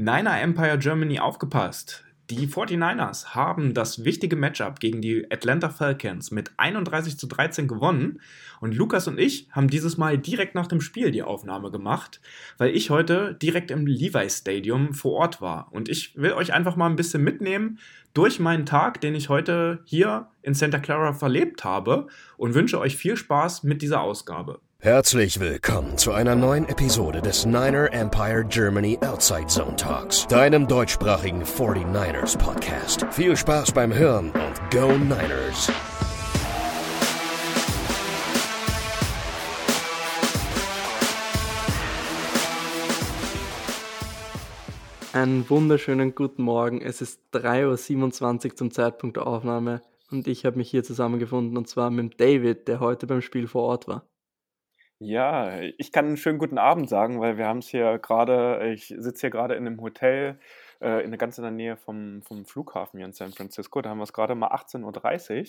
Niner Empire Germany aufgepasst. Die 49ers haben das wichtige Matchup gegen die Atlanta Falcons mit 31 zu 13 gewonnen und Lukas und ich haben dieses Mal direkt nach dem Spiel die Aufnahme gemacht, weil ich heute direkt im Levi Stadium vor Ort war und ich will euch einfach mal ein bisschen mitnehmen durch meinen Tag, den ich heute hier in Santa Clara verlebt habe und wünsche euch viel Spaß mit dieser Ausgabe. Herzlich willkommen zu einer neuen Episode des Niner Empire Germany Outside Zone Talks, deinem deutschsprachigen 49ers Podcast. Viel Spaß beim Hören und Go Niners! Einen wunderschönen guten Morgen. Es ist 3.27 Uhr zum Zeitpunkt der Aufnahme und ich habe mich hier zusammengefunden und zwar mit David, der heute beim Spiel vor Ort war. Ja, ich kann einen schönen guten Abend sagen, weil wir haben es hier gerade, ich sitze hier gerade in einem Hotel äh, in der ganz in der Nähe vom, vom Flughafen hier in San Francisco. Da haben wir es gerade mal 18.30 Uhr.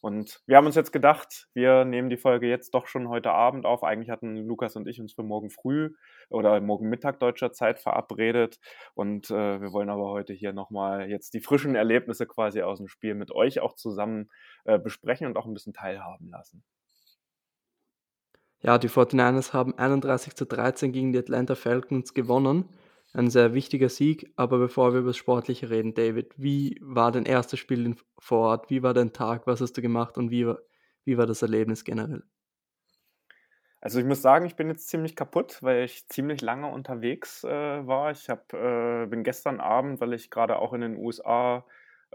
Und wir haben uns jetzt gedacht, wir nehmen die Folge jetzt doch schon heute Abend auf. Eigentlich hatten Lukas und ich uns für morgen früh oder morgen Mittag deutscher Zeit verabredet. Und äh, wir wollen aber heute hier nochmal jetzt die frischen Erlebnisse quasi aus dem Spiel mit euch auch zusammen äh, besprechen und auch ein bisschen teilhaben lassen. Ja, die 49ers haben 31 zu 13 gegen die Atlanta Falcons gewonnen. Ein sehr wichtiger Sieg, aber bevor wir über das Sportliche reden, David, wie war dein erstes Spiel vor Ort? Wie war dein Tag? Was hast du gemacht und wie war, wie war das Erlebnis generell? Also ich muss sagen, ich bin jetzt ziemlich kaputt, weil ich ziemlich lange unterwegs äh, war. Ich hab, äh, bin gestern Abend, weil ich gerade auch in den USA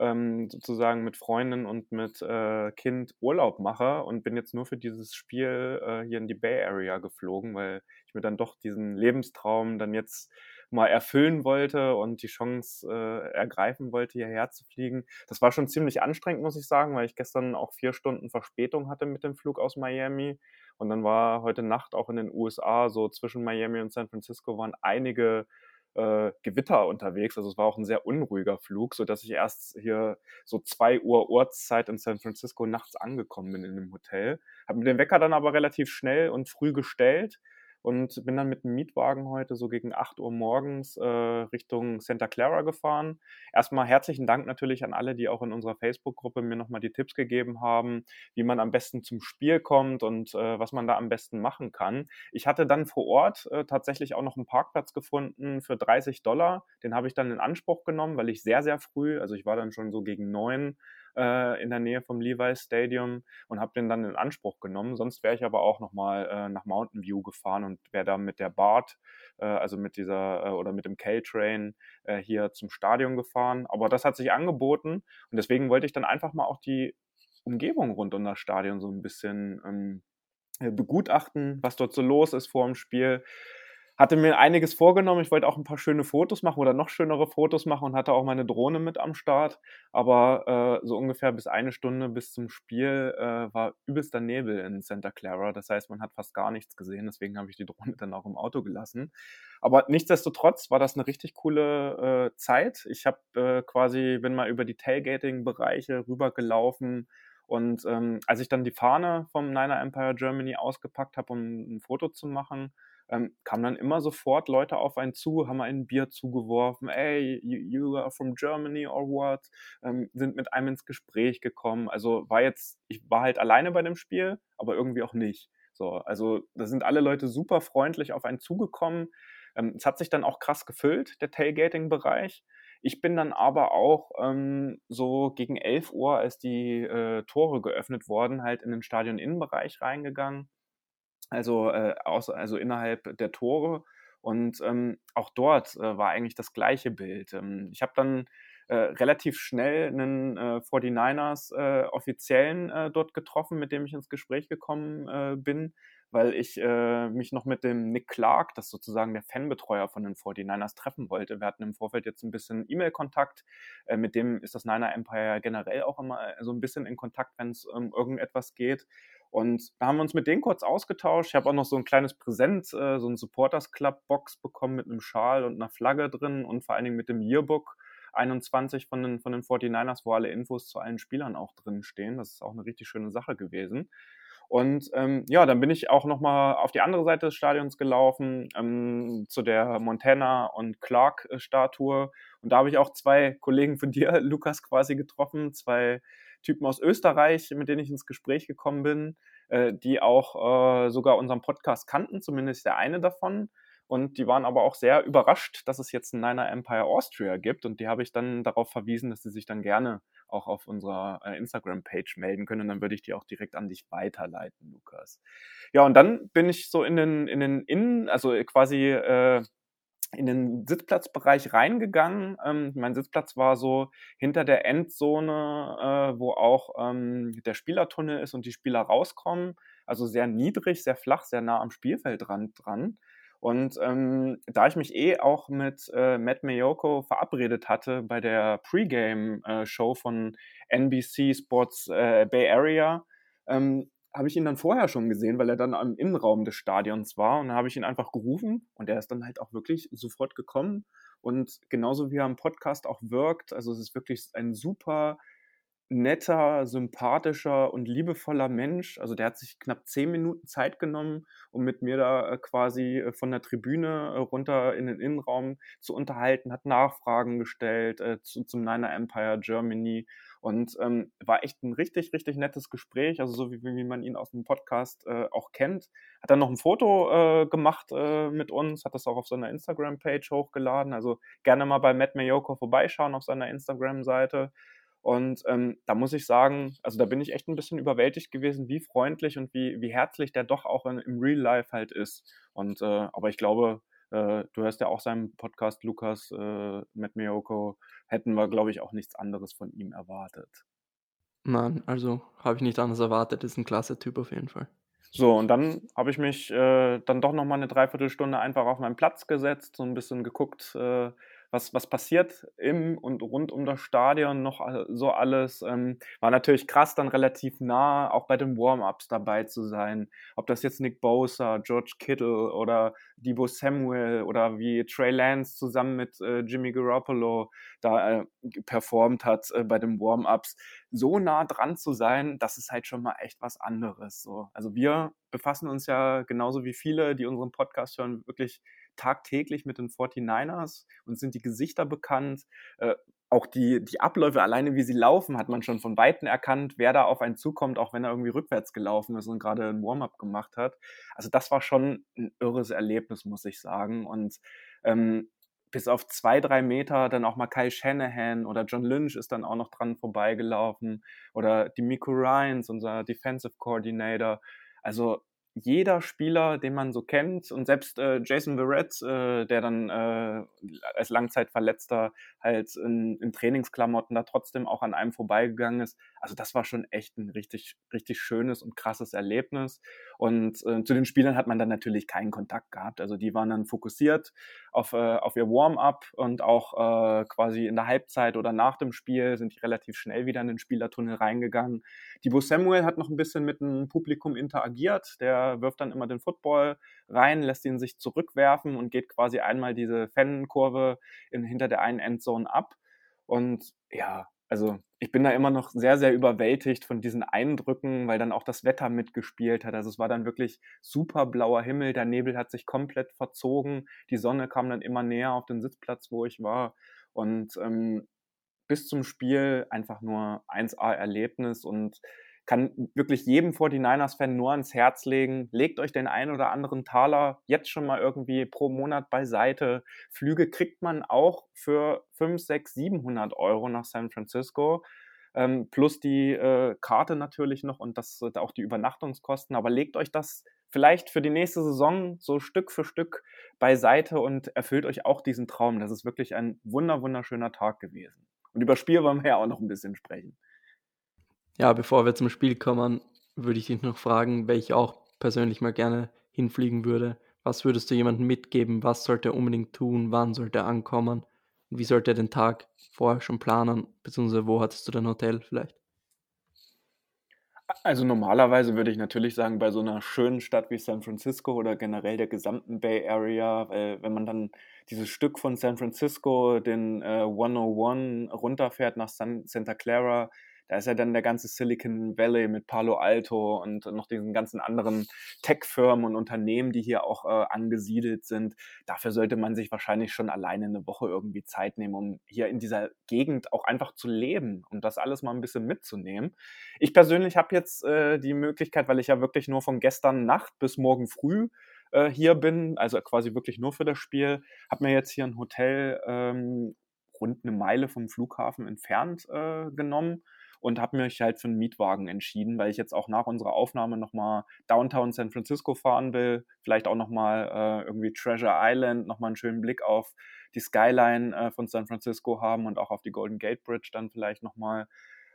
ähm, sozusagen mit Freunden und mit äh, Kind Urlaub mache und bin jetzt nur für dieses Spiel äh, hier in die Bay Area geflogen, weil ich mir dann doch diesen Lebenstraum dann jetzt mal erfüllen wollte und die Chance äh, ergreifen wollte, hierher zu fliegen. Das war schon ziemlich anstrengend, muss ich sagen, weil ich gestern auch vier Stunden Verspätung hatte mit dem Flug aus Miami. Und dann war heute Nacht auch in den USA, so zwischen Miami und San Francisco, waren einige äh, Gewitter unterwegs. Also es war auch ein sehr unruhiger Flug, sodass ich erst hier so zwei Uhr Ortszeit in San Francisco nachts angekommen bin in dem Hotel. Habe mir den Wecker dann aber relativ schnell und früh gestellt und bin dann mit dem Mietwagen heute so gegen 8 Uhr morgens äh, Richtung Santa Clara gefahren. Erstmal herzlichen Dank natürlich an alle, die auch in unserer Facebook-Gruppe mir nochmal die Tipps gegeben haben, wie man am besten zum Spiel kommt und äh, was man da am besten machen kann. Ich hatte dann vor Ort äh, tatsächlich auch noch einen Parkplatz gefunden für 30 Dollar. Den habe ich dann in Anspruch genommen, weil ich sehr, sehr früh, also ich war dann schon so gegen neun äh, in der Nähe vom Levi's Stadium und habe den dann in Anspruch genommen. Sonst wäre ich aber auch nochmal äh, nach Mountain View gefahren und wäre da mit der BART, äh, also mit dieser äh, oder mit dem K-Train äh, hier zum Stadion gefahren. Aber das hat sich angeboten und deswegen wollte ich dann einfach mal auch die Umgebung rund um das Stadion so ein bisschen ähm, begutachten, was dort so los ist vor dem Spiel hatte mir einiges vorgenommen. Ich wollte auch ein paar schöne Fotos machen oder noch schönere Fotos machen und hatte auch meine Drohne mit am Start. Aber äh, so ungefähr bis eine Stunde bis zum Spiel äh, war übelster Nebel in Santa Clara. Das heißt, man hat fast gar nichts gesehen. Deswegen habe ich die Drohne dann auch im Auto gelassen. Aber nichtsdestotrotz war das eine richtig coole äh, Zeit. Ich habe äh, quasi, bin mal über die Tailgating-Bereiche rübergelaufen. Und ähm, als ich dann die Fahne vom Niner Empire Germany ausgepackt habe, um ein Foto zu machen, ähm, kamen dann immer sofort Leute auf einen zu, haben ein Bier zugeworfen, ey, you, you are from Germany or what, ähm, sind mit einem ins Gespräch gekommen. Also war jetzt, ich war halt alleine bei dem Spiel, aber irgendwie auch nicht. So, also da sind alle Leute super freundlich auf einen zugekommen. Ähm, es hat sich dann auch krass gefüllt, der Tailgating-Bereich. Ich bin dann aber auch ähm, so gegen 11 Uhr, als die äh, Tore geöffnet wurden, halt in den Stadion-Innenbereich reingegangen also, äh, aus, also innerhalb der Tore. Und ähm, auch dort äh, war eigentlich das gleiche Bild. Ähm, ich habe dann äh, relativ schnell einen äh, 49ers äh, Offiziellen äh, dort getroffen, mit dem ich ins Gespräch gekommen äh, bin, weil ich äh, mich noch mit dem Nick Clark, das sozusagen der Fanbetreuer von den 49ers, treffen wollte. Wir hatten im Vorfeld jetzt ein bisschen E-Mail-Kontakt. Äh, mit dem ist das Niner Empire generell auch immer so ein bisschen in Kontakt, wenn es um irgendetwas geht. Und da haben wir uns mit denen kurz ausgetauscht. Ich habe auch noch so ein kleines Präsent, äh, so ein Supporters Club Box bekommen mit einem Schal und einer Flagge drin und vor allen Dingen mit dem Yearbook 21 von den, von den 49ers, wo alle Infos zu allen Spielern auch drin stehen. Das ist auch eine richtig schöne Sache gewesen. Und ähm, ja, dann bin ich auch nochmal auf die andere Seite des Stadions gelaufen, ähm, zu der Montana und Clark-Statue. Und da habe ich auch zwei Kollegen von dir, Lukas, quasi getroffen, zwei Typen aus Österreich, mit denen ich ins Gespräch gekommen bin, äh, die auch äh, sogar unseren Podcast kannten, zumindest der eine davon. Und die waren aber auch sehr überrascht, dass es jetzt ein Niner Empire Austria gibt. Und die habe ich dann darauf verwiesen, dass sie sich dann gerne auch auf unserer äh, Instagram-Page melden können. Und dann würde ich die auch direkt an dich weiterleiten, Lukas. Ja, und dann bin ich so in den, in den Innen, also quasi äh, in den Sitzplatzbereich reingegangen. Ähm, mein Sitzplatz war so hinter der Endzone, äh, wo auch ähm, der Spielertunnel ist und die Spieler rauskommen. Also sehr niedrig, sehr flach, sehr nah am Spielfeldrand dran. Und ähm, da ich mich eh auch mit äh, Matt Mayoko verabredet hatte bei der Pre-Game-Show äh, von NBC Sports äh, Bay Area, ähm, habe ich ihn dann vorher schon gesehen, weil er dann am Innenraum des Stadions war. Und da habe ich ihn einfach gerufen und er ist dann halt auch wirklich sofort gekommen. Und genauso wie er im Podcast auch wirkt, also es ist wirklich ein super netter, sympathischer und liebevoller Mensch. Also der hat sich knapp zehn Minuten Zeit genommen, um mit mir da äh, quasi äh, von der Tribüne äh, runter in den Innenraum zu unterhalten, hat Nachfragen gestellt äh, zu, zum Niner Empire Germany und ähm, war echt ein richtig, richtig nettes Gespräch, also so wie, wie man ihn aus dem Podcast äh, auch kennt. Hat dann noch ein Foto äh, gemacht mit uns, hat das auch auf seiner Instagram-Page hochgeladen. Also gerne mal bei Matt Mayoko vorbeischauen auf seiner Instagram-Seite. Und ähm, da muss ich sagen, also da bin ich echt ein bisschen überwältigt gewesen, wie freundlich und wie, wie herzlich der doch auch in, im Real Life halt ist. Und äh, aber ich glaube, äh, du hörst ja auch seinen Podcast, Lukas, äh, mit Miyoko, hätten wir, glaube ich, auch nichts anderes von ihm erwartet. Nein, also habe ich nicht anders erwartet. Ist ein klasse Typ auf jeden Fall. So, und dann habe ich mich äh, dann doch nochmal eine Dreiviertelstunde einfach auf meinen Platz gesetzt, so ein bisschen geguckt, äh, was, was passiert im und rund um das Stadion noch so alles. Ähm, war natürlich krass, dann relativ nah auch bei den Warm-Ups dabei zu sein. Ob das jetzt Nick Bosa, George Kittle oder Debo Samuel oder wie Trey Lance zusammen mit äh, Jimmy Garoppolo da äh, performt hat äh, bei den Warm-Ups. So nah dran zu sein, das ist halt schon mal echt was anderes. So. Also wir befassen uns ja genauso wie viele, die unseren Podcast hören, wirklich tagtäglich mit den 49ers und sind die Gesichter bekannt. Äh, auch die, die Abläufe, alleine wie sie laufen, hat man schon von Weitem erkannt, wer da auf einen zukommt, auch wenn er irgendwie rückwärts gelaufen ist und gerade ein Warm-up gemacht hat. Also das war schon ein irres Erlebnis, muss ich sagen. Und ähm, bis auf zwei, drei Meter dann auch mal Kyle Shanahan oder John Lynch ist dann auch noch dran vorbeigelaufen oder die Miko Ryans, unser Defensive Coordinator. Also jeder Spieler, den man so kennt und selbst äh, Jason Verrett, äh, der dann äh, als Langzeitverletzter halt in, in, Trainingsklamotten da trotzdem auch an einem vorbeigegangen ist. Also das war schon echt ein richtig, richtig schönes und krasses Erlebnis. Und äh, zu den Spielern hat man dann natürlich keinen Kontakt gehabt. Also die waren dann fokussiert auf, äh, auf ihr Warm-up und auch äh, quasi in der Halbzeit oder nach dem Spiel sind die relativ schnell wieder in den Spielertunnel reingegangen. Dibo Samuel hat noch ein bisschen mit dem Publikum interagiert. Der wirft dann immer den Football rein, lässt ihn sich zurückwerfen und geht quasi einmal diese Fankurve in, hinter der einen Endzone ab. Und ja, also ich bin da immer noch sehr, sehr überwältigt von diesen Eindrücken, weil dann auch das Wetter mitgespielt hat. Also es war dann wirklich super blauer Himmel, der Nebel hat sich komplett verzogen, die Sonne kam dann immer näher auf den Sitzplatz, wo ich war. Und ähm, bis zum Spiel einfach nur 1A-Erlebnis und kann wirklich jedem 49ers-Fan nur ans Herz legen. Legt euch den einen oder anderen Taler jetzt schon mal irgendwie pro Monat beiseite. Flüge kriegt man auch für 5, 6, 700 Euro nach San Francisco. Ähm, plus die äh, Karte natürlich noch und das auch die Übernachtungskosten. Aber legt euch das vielleicht für die nächste Saison so Stück für Stück beiseite und erfüllt euch auch diesen Traum. Das ist wirklich ein wunder, wunderschöner Tag gewesen. Und über Spiel wollen wir ja auch noch ein bisschen sprechen. Ja, bevor wir zum Spiel kommen, würde ich dich noch fragen, welche auch persönlich mal gerne hinfliegen würde. Was würdest du jemandem mitgeben? Was sollte er unbedingt tun? Wann sollte er ankommen? Wie sollte er den Tag vorher schon planen? Beziehungsweise wo hattest du dein Hotel vielleicht? Also normalerweise würde ich natürlich sagen, bei so einer schönen Stadt wie San Francisco oder generell der gesamten Bay Area, wenn man dann dieses Stück von San Francisco, den äh, 101 runterfährt nach San, Santa Clara, Da ist ja dann der ganze Silicon Valley mit Palo Alto und noch diesen ganzen anderen Tech-Firmen und Unternehmen, die hier auch äh, angesiedelt sind. Dafür sollte man sich wahrscheinlich schon alleine eine Woche irgendwie Zeit nehmen, um hier in dieser Gegend auch einfach zu leben und das alles mal ein bisschen mitzunehmen. Ich persönlich habe jetzt äh, die Möglichkeit, weil ich ja wirklich nur von gestern Nacht bis morgen früh äh, hier bin, also quasi wirklich nur für das Spiel, habe mir jetzt hier ein Hotel ähm, rund eine Meile vom Flughafen entfernt äh, genommen und habe mich halt für einen Mietwagen entschieden, weil ich jetzt auch nach unserer Aufnahme nochmal Downtown San Francisco fahren will, vielleicht auch nochmal äh, irgendwie Treasure Island, nochmal einen schönen Blick auf die Skyline äh, von San Francisco haben und auch auf die Golden Gate Bridge dann vielleicht nochmal.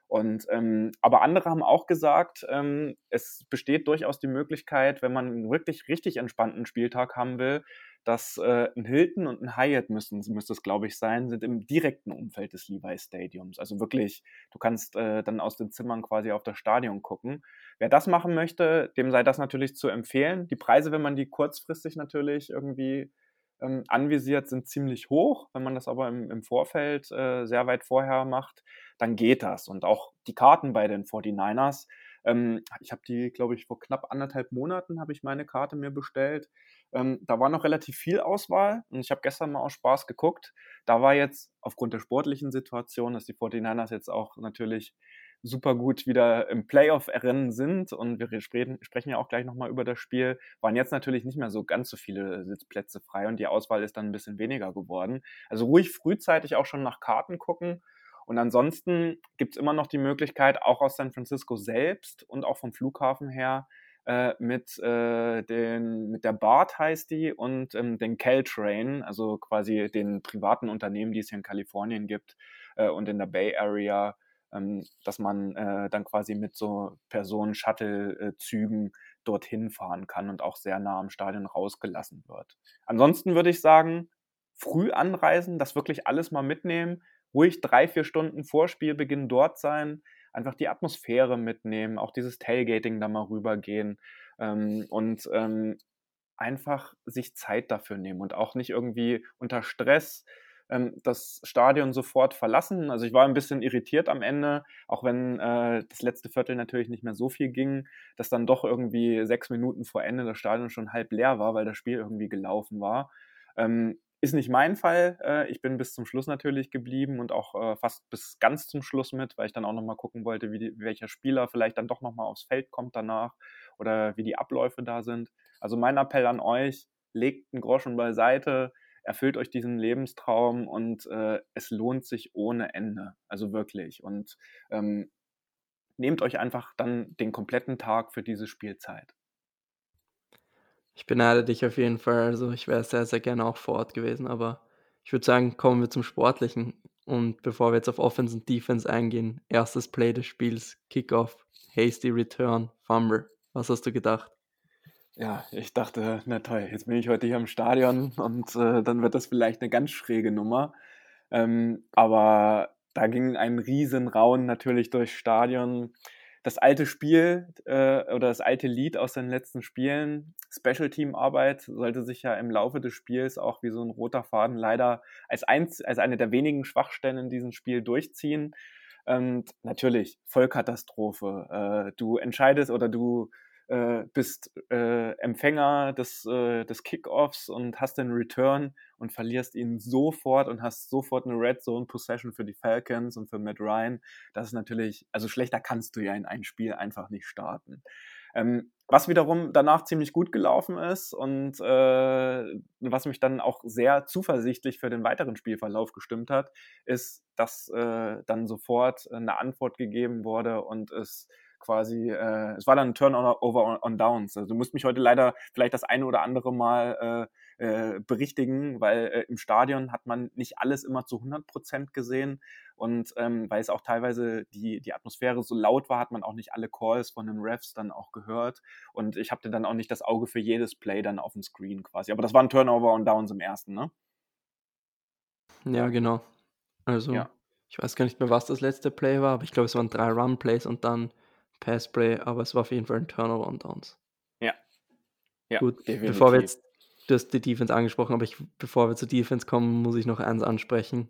Und ähm, aber andere haben auch gesagt, ähm, es besteht durchaus die Möglichkeit, wenn man einen wirklich richtig entspannten Spieltag haben will, dass äh, ein Hilton und ein Hyatt müssen, müsste es, glaube ich, sein, sind im direkten Umfeld des Levi Stadiums. Also wirklich, du kannst äh, dann aus den Zimmern quasi auf das Stadion gucken. Wer das machen möchte, dem sei das natürlich zu empfehlen. Die Preise, wenn man die kurzfristig natürlich irgendwie ähm, anvisiert, sind ziemlich hoch. Wenn man das aber im, im Vorfeld äh, sehr weit vorher macht, dann geht das. Und auch die Karten bei den 49ers, ähm, ich habe die, glaube ich, vor knapp anderthalb Monaten habe ich meine Karte mir bestellt. Ähm, da war noch relativ viel Auswahl und ich habe gestern mal aus Spaß geguckt. Da war jetzt aufgrund der sportlichen Situation, dass die 49ers jetzt auch natürlich super gut wieder im Playoff-Rennen sind und wir sprechen, sprechen ja auch gleich nochmal über das Spiel, waren jetzt natürlich nicht mehr so ganz so viele Sitzplätze frei und die Auswahl ist dann ein bisschen weniger geworden. Also ruhig frühzeitig auch schon nach Karten gucken und ansonsten gibt es immer noch die Möglichkeit, auch aus San Francisco selbst und auch vom Flughafen her, äh, mit, äh, den, mit der BART heißt die und ähm, den Caltrain, also quasi den privaten Unternehmen, die es hier in Kalifornien gibt äh, und in der Bay Area, ähm, dass man äh, dann quasi mit so Personen-Shuttle-Zügen dorthin fahren kann und auch sehr nah am Stadion rausgelassen wird. Ansonsten würde ich sagen, früh anreisen, das wirklich alles mal mitnehmen, ruhig drei, vier Stunden vor Spielbeginn dort sein, einfach die Atmosphäre mitnehmen, auch dieses Tailgating da mal rübergehen ähm, und ähm, einfach sich Zeit dafür nehmen und auch nicht irgendwie unter Stress ähm, das Stadion sofort verlassen. Also ich war ein bisschen irritiert am Ende, auch wenn äh, das letzte Viertel natürlich nicht mehr so viel ging, dass dann doch irgendwie sechs Minuten vor Ende das Stadion schon halb leer war, weil das Spiel irgendwie gelaufen war. Ähm, ist nicht mein Fall. Äh, ich bin bis zum Schluss natürlich geblieben und auch äh, fast bis ganz zum Schluss mit, weil ich dann auch nochmal gucken wollte, wie die, welcher Spieler vielleicht dann doch nochmal aufs Feld kommt danach oder wie die Abläufe da sind. Also mein Appell an euch, legt einen Groschen beiseite, erfüllt euch diesen Lebenstraum und äh, es lohnt sich ohne Ende. Also wirklich. Und ähm, nehmt euch einfach dann den kompletten Tag für diese Spielzeit. Ich beneide dich auf jeden Fall. Also ich wäre sehr, sehr gerne auch vor Ort gewesen. Aber ich würde sagen, kommen wir zum Sportlichen. Und bevor wir jetzt auf Offense und Defense eingehen, erstes Play des Spiels, Kickoff, Hasty Return, Fumble. Was hast du gedacht? Ja, ich dachte, na toll, jetzt bin ich heute hier im Stadion und äh, dann wird das vielleicht eine ganz schräge Nummer. Ähm, aber da ging ein Riesenraun natürlich durchs Stadion. Das alte Spiel äh, oder das alte Lied aus den letzten Spielen, Special Team Arbeit, sollte sich ja im Laufe des Spiels auch wie so ein roter Faden leider als, eins, als eine der wenigen Schwachstellen in diesem Spiel durchziehen. Und natürlich, Vollkatastrophe. Äh, du entscheidest oder du äh, bist äh, Empfänger des, äh, des Kickoffs und hast den Return und verlierst ihn sofort und hast sofort eine Red Zone Possession für die Falcons und für Matt Ryan. Das ist natürlich, also schlechter kannst du ja in ein Spiel einfach nicht starten. Ähm, was wiederum danach ziemlich gut gelaufen ist und äh, was mich dann auch sehr zuversichtlich für den weiteren Spielverlauf gestimmt hat, ist, dass äh, dann sofort eine Antwort gegeben wurde und es quasi, äh, es war dann ein Turnover on, on Downs. Also du musst mich heute leider vielleicht das eine oder andere Mal äh, äh, berichtigen, weil äh, im Stadion hat man nicht alles immer zu 100 Prozent gesehen und ähm, weil es auch teilweise die, die Atmosphäre so laut war, hat man auch nicht alle Calls von den Refs dann auch gehört und ich hatte dann auch nicht das Auge für jedes Play dann auf dem Screen quasi. Aber das war ein Turnover on Downs im ersten, ne? Ja, genau. Also, ja. ich weiß gar nicht mehr, was das letzte Play war, aber ich glaube, es waren drei Run-Plays und dann Passplay, aber es war auf jeden Fall ein Turnover und Downs. Ja. ja Gut, definitiv. bevor wir jetzt, du hast die Defense angesprochen, aber ich, bevor wir zur Defense kommen, muss ich noch eins ansprechen.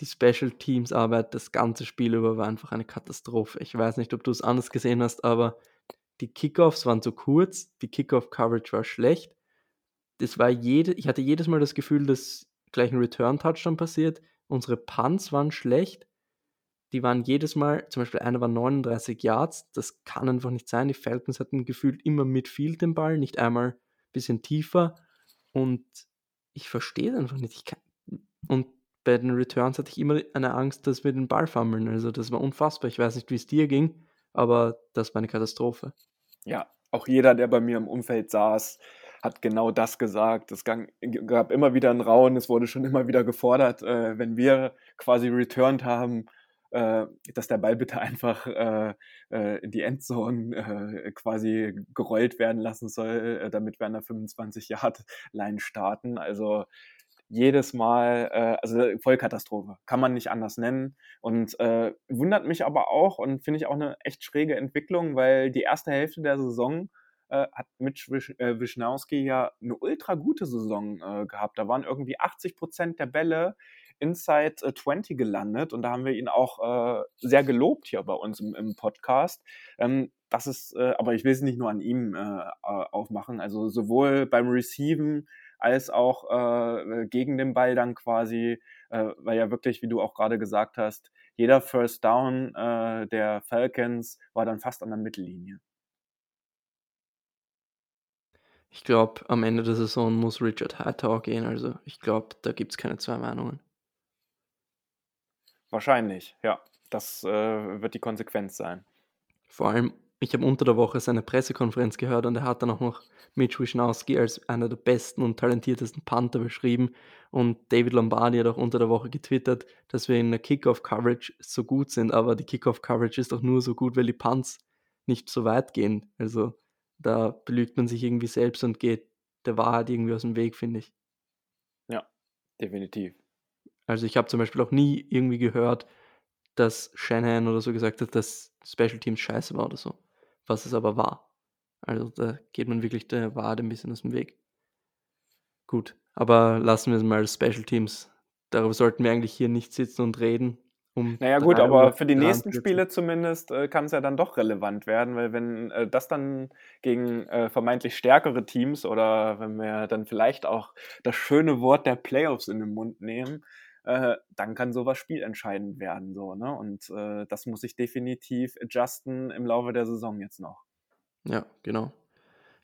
die Special Teams Arbeit das ganze Spiel über war einfach eine Katastrophe. Ich weiß nicht, ob du es anders gesehen hast, aber die Kickoffs waren zu kurz, die Kickoff Coverage war schlecht. Das war jede, ich hatte jedes Mal das Gefühl, dass gleich ein Return Touchdown passiert. Unsere Punts waren schlecht. Die waren jedes Mal, zum Beispiel einer war 39 Yards. Das kann einfach nicht sein. Die Falcons hatten gefühlt immer Midfield den Ball, nicht einmal ein bisschen tiefer. Und ich verstehe es einfach nicht. Kann, und bei den Returns hatte ich immer eine Angst, dass wir den Ball fummeln. Also das war unfassbar. Ich weiß nicht, wie es dir ging, aber das war eine Katastrophe. Ja, auch jeder, der bei mir im Umfeld saß, hat genau das gesagt. Es gab immer wieder einen Rauen, es wurde schon immer wieder gefordert, äh, wenn wir quasi returned haben, äh, dass der Ball bitte einfach äh, äh in die Endzone äh, quasi gerollt werden lassen soll, äh, damit wir an der 25-Yard-Line starten. Also jedes Mal, äh, also Vollkatastrophe, kann man nicht anders nennen. Und äh, wundert mich aber auch und finde ich auch eine echt schräge Entwicklung, weil die erste Hälfte der Saison äh, hat Mitch Wisch, äh, Wischnowski ja eine ultra gute Saison äh, gehabt. Da waren irgendwie 80 Prozent der Bälle inside 20 gelandet und da haben wir ihn auch äh, sehr gelobt hier bei uns im, im Podcast. Ähm, das ist, äh, aber ich will es nicht nur an ihm äh, aufmachen. Also sowohl beim Receiven als auch äh, gegen den Ball dann quasi, äh, weil ja wirklich, wie du auch gerade gesagt hast, jeder First Down äh, der Falcons war dann fast an der Mittellinie. Ich glaube, am Ende der Saison muss Richard Hightower gehen. Also ich glaube, da gibt es keine zwei Meinungen. Wahrscheinlich, ja. Das äh, wird die Konsequenz sein. Vor allem ich habe unter der Woche seine Pressekonferenz gehört und er hat dann auch noch Mitch Wischnowski als einer der besten und talentiertesten Panther beschrieben. Und David Lombardi hat auch unter der Woche getwittert, dass wir in der Kickoff-Coverage so gut sind, aber die Kickoff-Coverage ist doch nur so gut, weil die Punts nicht so weit gehen. Also da belügt man sich irgendwie selbst und geht der Wahrheit irgendwie aus dem Weg, finde ich. Ja, definitiv. Also ich habe zum Beispiel auch nie irgendwie gehört, dass Shanahan oder so gesagt hat, dass Special Teams scheiße war oder so was es aber war. Also da geht man wirklich der Wahrheit ein bisschen aus dem Weg. Gut, aber lassen wir es mal Special Teams. Darüber sollten wir eigentlich hier nicht sitzen und reden. Um naja gut, aber für die nächsten Spiele zumindest äh, kann es ja dann doch relevant werden, weil wenn äh, das dann gegen äh, vermeintlich stärkere Teams oder wenn wir dann vielleicht auch das schöne Wort der Playoffs in den Mund nehmen, äh, dann kann sowas spielentscheidend werden. So, ne? Und äh, das muss ich definitiv adjusten im Laufe der Saison jetzt noch. Ja, genau.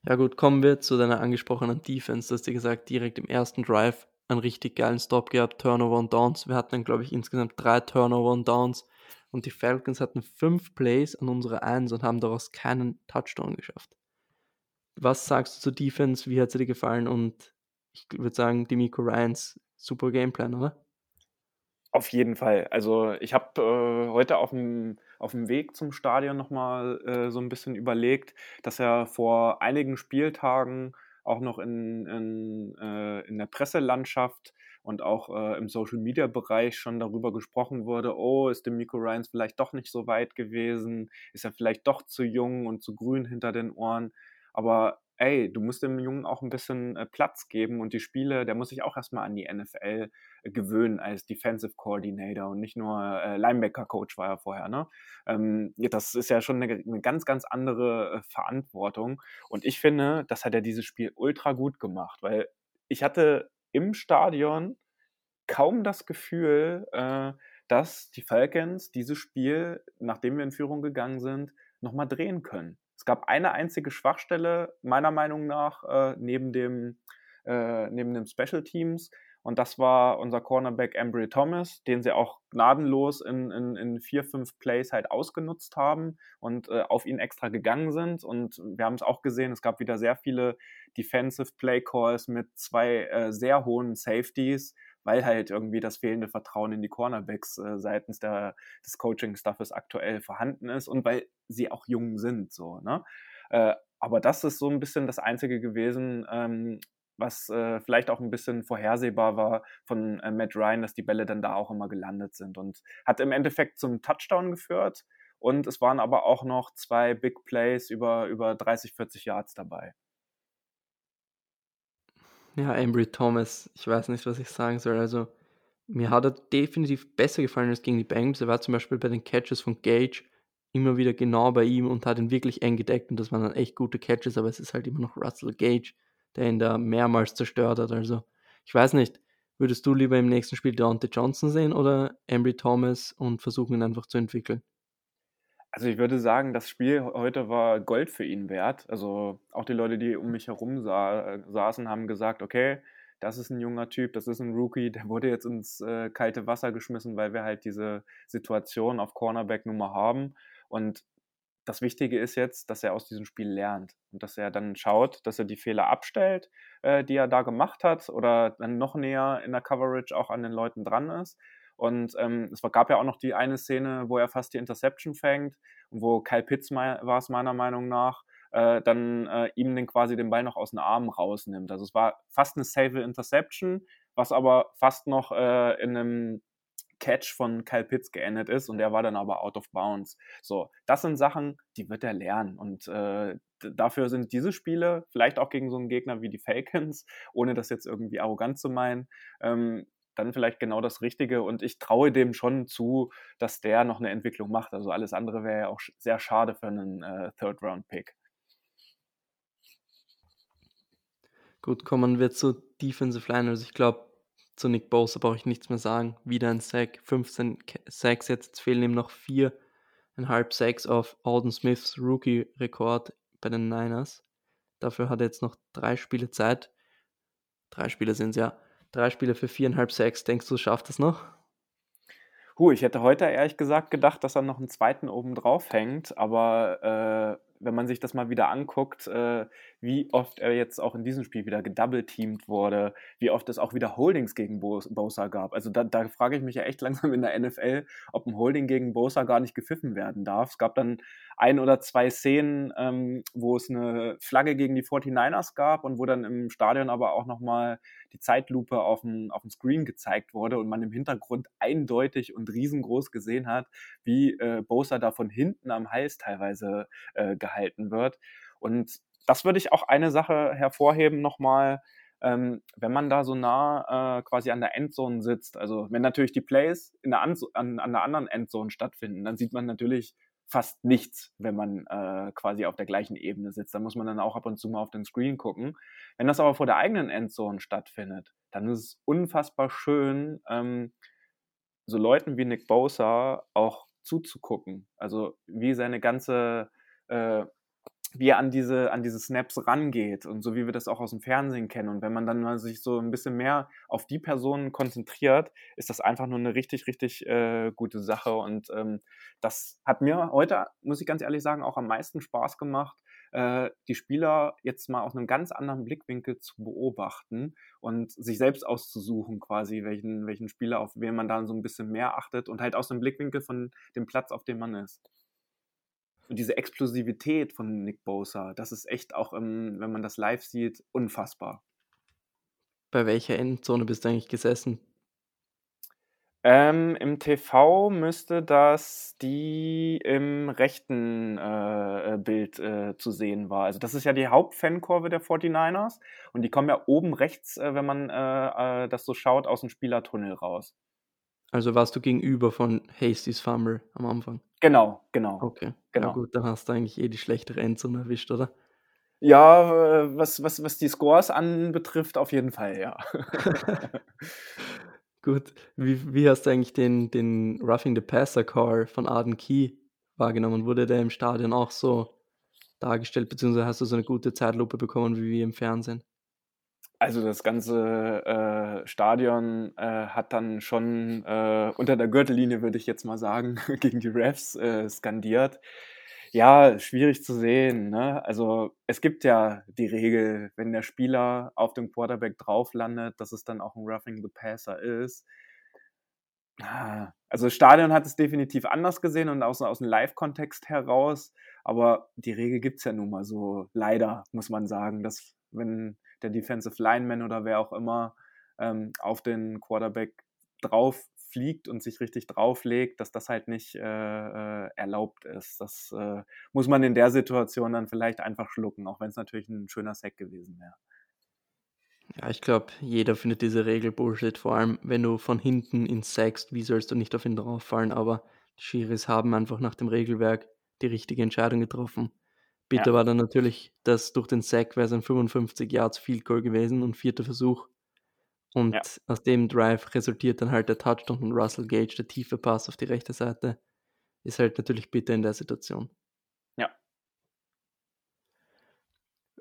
Ja gut, kommen wir zu deiner angesprochenen Defense. Du hast dir gesagt, direkt im ersten Drive einen richtig geilen Stop gehabt, Turnover und Downs. Wir hatten dann, glaube ich, insgesamt drei Turnover und Downs. Und die Falcons hatten fünf Plays an unserer Eins und haben daraus keinen Touchdown geschafft. Was sagst du zur Defense? Wie hat sie dir gefallen? Und ich würde sagen, die Miko Ryans super Gameplan, oder? Auf jeden Fall. Also ich habe äh, heute auf dem, auf dem Weg zum Stadion nochmal äh, so ein bisschen überlegt, dass er vor einigen Spieltagen auch noch in, in, äh, in der Presselandschaft und auch äh, im Social-Media-Bereich schon darüber gesprochen wurde, oh, ist der Miko Ryans vielleicht doch nicht so weit gewesen, ist er vielleicht doch zu jung und zu grün hinter den Ohren. Aber ey, du musst dem Jungen auch ein bisschen äh, Platz geben und die Spiele, der muss sich auch erstmal an die NFL äh, gewöhnen als Defensive Coordinator und nicht nur äh, Linebacker-Coach war er vorher. Ne? Ähm, das ist ja schon eine, eine ganz, ganz andere äh, Verantwortung. Und ich finde, das hat er dieses Spiel ultra gut gemacht, weil ich hatte im Stadion kaum das Gefühl, äh, dass die Falcons dieses Spiel, nachdem wir in Führung gegangen sind, nochmal drehen können. Gab eine einzige Schwachstelle, meiner Meinung nach, äh, neben, dem, äh, neben dem Special Teams. Und das war unser Cornerback Embry Thomas, den sie auch gnadenlos in, in, in vier, fünf Plays halt ausgenutzt haben und äh, auf ihn extra gegangen sind. Und wir haben es auch gesehen, es gab wieder sehr viele Defensive Play Calls mit zwei äh, sehr hohen Safeties, weil halt irgendwie das fehlende Vertrauen in die Cornerbacks äh, seitens der, des Coaching-Staffes aktuell vorhanden ist und weil sie auch jung sind, so, ne? Äh, aber das ist so ein bisschen das Einzige gewesen, ähm, was äh, vielleicht auch ein bisschen vorhersehbar war von äh, Matt Ryan, dass die Bälle dann da auch immer gelandet sind und hat im Endeffekt zum Touchdown geführt und es waren aber auch noch zwei Big Plays über, über 30, 40 Yards dabei. Ja, Embry Thomas, ich weiß nicht, was ich sagen soll. Also, mir hat er definitiv besser gefallen als gegen die Bengals. Er war zum Beispiel bei den Catches von Gage immer wieder genau bei ihm und hat ihn wirklich eng gedeckt und das waren dann echt gute Catches, aber es ist halt immer noch Russell Gage, der ihn da mehrmals zerstört hat. Also ich weiß nicht, würdest du lieber im nächsten Spiel Deontay Johnson sehen oder Embry Thomas und versuchen ihn einfach zu entwickeln? Also ich würde sagen, das Spiel heute war Gold für ihn wert. Also auch die Leute, die um mich herum sa saßen, haben gesagt, okay, das ist ein junger Typ, das ist ein Rookie, der wurde jetzt ins äh, kalte Wasser geschmissen, weil wir halt diese Situation auf Cornerback-Nummer haben. Und das Wichtige ist jetzt, dass er aus diesem Spiel lernt und dass er dann schaut, dass er die Fehler abstellt, äh, die er da gemacht hat oder dann noch näher in der Coverage auch an den Leuten dran ist. Und ähm, es gab ja auch noch die eine Szene, wo er fast die Interception fängt wo Kyle Pitts war es meiner Meinung nach, äh, dann äh, ihm den quasi den Ball noch aus den Armen rausnimmt. Also es war fast eine safe Interception, was aber fast noch äh, in einem Catch von Kyle Pitts geendet ist und der war dann aber out of bounds. So, das sind Sachen, die wird er lernen und äh, dafür sind diese Spiele, vielleicht auch gegen so einen Gegner wie die Falcons, ohne das jetzt irgendwie arrogant zu meinen, ähm, dann vielleicht genau das Richtige und ich traue dem schon zu, dass der noch eine Entwicklung macht. Also alles andere wäre ja auch sehr schade für einen äh, Third-Round-Pick. Gut, kommen wir zu Defensive Line. Also ich glaube, zu Nick Bosa brauche ich nichts mehr sagen. Wieder ein Sack, 15 Sacks, jetzt fehlen ihm noch viereinhalb Sacks auf Alden Smiths Rookie-Rekord bei den Niners. Dafür hat er jetzt noch drei Spiele Zeit. Drei Spiele sind es ja. Drei Spiele für viereinhalb Sacks. Denkst du, schafft es noch? Huh, ich hätte heute ehrlich gesagt gedacht, dass er noch einen zweiten oben drauf hängt, aber äh, wenn man sich das mal wieder anguckt, äh, wie oft er jetzt auch in diesem Spiel wieder gedouble-teamt wurde, wie oft es auch wieder Holdings gegen Bosa gab. Also da, da frage ich mich ja echt langsam in der NFL, ob ein Holding gegen Bosa gar nicht gepfiffen werden darf. Es gab dann ein oder zwei Szenen, ähm, wo es eine Flagge gegen die 49ers gab und wo dann im Stadion aber auch nochmal die Zeitlupe auf dem, auf dem Screen gezeigt wurde und man im Hintergrund eindeutig und riesengroß gesehen hat, wie äh, Bosa da von hinten am Hals teilweise äh, gehalten wird. Und das würde ich auch eine Sache hervorheben nochmal, ähm, wenn man da so nah äh, quasi an der Endzone sitzt. Also wenn natürlich die Plays in der an, an, der anderen Endzone stattfinden, dann sieht man natürlich fast nichts, wenn man äh, quasi auf der gleichen Ebene sitzt. Da muss man dann auch ab und zu mal auf den Screen gucken. Wenn das aber vor der eigenen Endzone stattfindet, dann ist es unfassbar schön, ähm, so Leuten wie Nick Bosa auch zuzugucken. Also wie seine ganze äh, wie er an diese, an diese Snaps rangeht und so wie wir das auch aus dem Fernsehen kennen. Und wenn man dann mal sich so ein bisschen mehr auf die Personen konzentriert, ist das einfach nur eine richtig, richtig äh, gute Sache. Und ähm, das hat mir heute, muss ich ganz ehrlich sagen, auch am meisten Spaß gemacht, äh, die Spieler jetzt mal aus einem ganz anderen Blickwinkel zu beobachten und sich selbst auszusuchen, quasi, welchen, welchen Spieler, auf wen man dann so ein bisschen mehr achtet und halt aus dem Blickwinkel von dem Platz, auf dem man ist. Und diese Explosivität von Nick Bosa, das ist echt auch, wenn man das live sieht, unfassbar. Bei welcher Endzone bist du eigentlich gesessen? Ähm, Im TV müsste das die im rechten äh, äh, Bild äh, zu sehen war. Also das ist ja die Hauptfankurve der 49ers und die kommen ja oben rechts, äh, wenn man äh, äh, das so schaut, aus dem Spielertunnel raus. Also warst du gegenüber von Hasty's Fumble am Anfang? Genau, genau. Okay. Genau. Ja gut, dann hast du eigentlich eh die schlechtere Endzone erwischt, oder? Ja, äh, was, was, was die Scores anbetrifft, auf jeden Fall, ja. Gut, wie, wie hast du eigentlich den, den Roughing the Passer Call von Arden Key wahrgenommen? Wurde der im Stadion auch so dargestellt, beziehungsweise hast du so eine gute Zeitlupe bekommen wie wir im Fernsehen? Also das ganze äh, Stadion äh, hat dann schon äh, unter der Gürtellinie, würde ich jetzt mal sagen, gegen die Refs äh, skandiert. Ja, schwierig zu sehen. Ne? Also es gibt ja die Regel, wenn der Spieler auf dem Quarterback drauf landet, dass es dann auch ein Roughing the Passer ist. Ah, also das Stadion hat es definitiv anders gesehen und aus, aus dem Live-Kontext heraus, aber die Regel gibt es ja nun mal so, leider, muss man sagen, dass wenn der Defensive Lineman oder wer auch immer ähm, auf den Quarterback drauf fliegt und sich richtig drauflegt, dass das halt nicht äh, äh, erlaubt ist. Das äh, muss man in der Situation dann vielleicht einfach schlucken, auch wenn es natürlich ein schöner Sack gewesen wäre. Ja, ich glaube, jeder findet diese Regel Bullshit. Vor allem, wenn du von hinten ihn sackst, wie sollst du nicht auf ihn drauffallen? Aber die Schiris haben einfach nach dem Regelwerk die richtige Entscheidung getroffen. Bitter ja. war dann natürlich, dass durch den Sack wäre es ein 55 Yards Field Goal gewesen und vierter Versuch. Und ja. aus dem Drive resultiert dann halt der Touchdown von Russell Gage, der tiefe Pass auf die rechte Seite. Ist halt natürlich bitter in der Situation. Ja.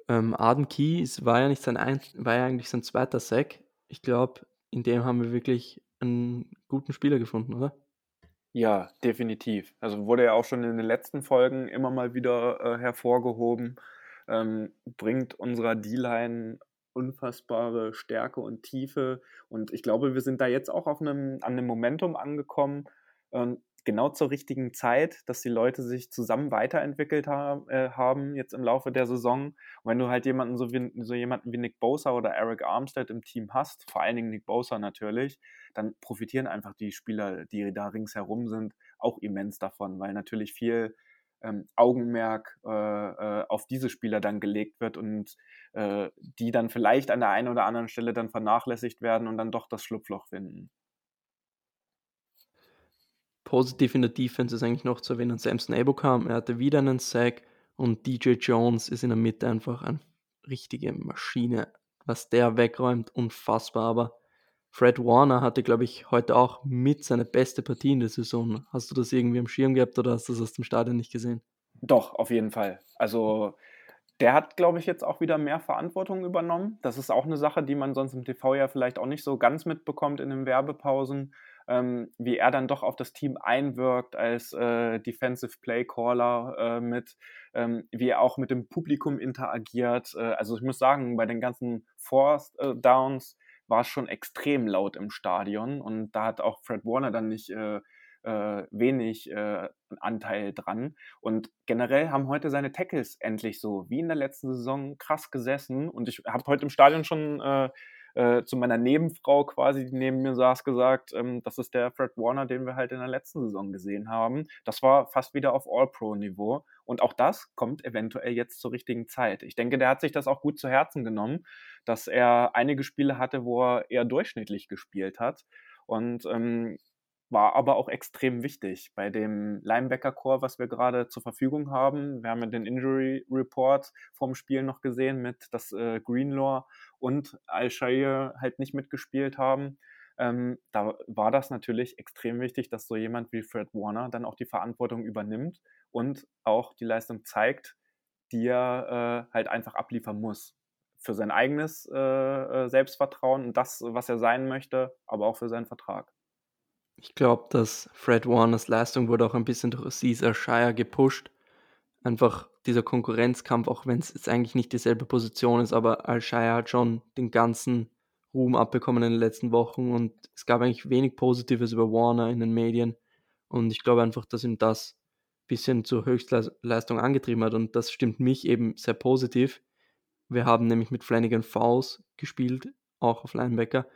Ähm, Adam Keys war ja nicht sein ein, war ja eigentlich sein zweiter Sack. Ich glaube, in dem haben wir wirklich einen guten Spieler gefunden, oder? Ja, definitiv. Also wurde ja auch schon in den letzten Folgen immer mal wieder äh, hervorgehoben. Ähm, bringt unserer D-Line unfassbare Stärke und Tiefe. Und ich glaube, wir sind da jetzt auch auf einem, an einem Momentum angekommen, ähm, genau zur richtigen Zeit, dass die Leute sich zusammen weiterentwickelt ha äh, haben jetzt im Laufe der Saison. Und wenn du halt jemanden so wie, so jemanden wie Nick Bosa oder Eric Armstead im Team hast, vor allen Dingen Nick Bosa natürlich, dann profitieren einfach die Spieler, die da ringsherum sind, auch immens davon, weil natürlich viel ähm, Augenmerk äh, äh, auf diese Spieler dann gelegt wird und äh, die dann vielleicht an der einen oder anderen Stelle dann vernachlässigt werden und dann doch das Schlupfloch finden. Positiv in der Defense ist eigentlich noch zu erwähnen, Sam Snabo kam, er hatte wieder einen Sack und DJ Jones ist in der Mitte einfach eine richtige Maschine. Was der wegräumt, unfassbar. Aber Fred Warner hatte, glaube ich, heute auch mit seine beste Partie in der Saison. Hast du das irgendwie am Schirm gehabt oder hast du das aus dem Stadion nicht gesehen? Doch, auf jeden Fall. Also der hat, glaube ich, jetzt auch wieder mehr Verantwortung übernommen. Das ist auch eine Sache, die man sonst im TV ja vielleicht auch nicht so ganz mitbekommt in den Werbepausen ähm, wie er dann doch auf das Team einwirkt als äh, Defensive Play Caller äh, mit, ähm, wie er auch mit dem Publikum interagiert. Äh, also ich muss sagen, bei den ganzen Forced äh, Downs war es schon extrem laut im Stadion und da hat auch Fred Warner dann nicht äh, äh, wenig Anteil dran. Und generell haben heute seine Tackles endlich so, wie in der letzten Saison, krass gesessen. Und ich habe heute im Stadion schon äh, zu meiner Nebenfrau quasi, die neben mir saß, gesagt, ähm, das ist der Fred Warner, den wir halt in der letzten Saison gesehen haben. Das war fast wieder auf All-Pro-Niveau. Und auch das kommt eventuell jetzt zur richtigen Zeit. Ich denke, der hat sich das auch gut zu Herzen genommen, dass er einige Spiele hatte, wo er eher durchschnittlich gespielt hat. Und ähm, war aber auch extrem wichtig bei dem Linebacker-Core, was wir gerade zur Verfügung haben. Wir haben ja den Injury Report vom Spiel noch gesehen, mit dass äh, Greenlaw und Al-Shair halt nicht mitgespielt haben. Ähm, da war das natürlich extrem wichtig, dass so jemand wie Fred Warner dann auch die Verantwortung übernimmt und auch die Leistung zeigt, die er äh, halt einfach abliefern muss. Für sein eigenes äh, äh Selbstvertrauen und das, was er sein möchte, aber auch für seinen Vertrag. Ich glaube, dass Fred Warners Leistung wurde auch ein bisschen durch Caesar Shire gepusht. Einfach dieser Konkurrenzkampf, auch wenn es jetzt eigentlich nicht dieselbe Position ist, aber Al-Shire hat schon den ganzen Ruhm abbekommen in den letzten Wochen und es gab eigentlich wenig Positives über Warner in den Medien. Und ich glaube einfach, dass ihm das ein bisschen zur Höchstleistung angetrieben hat und das stimmt mich eben sehr positiv. Wir haben nämlich mit Flanagan Fouls gespielt, auch auf Linebacker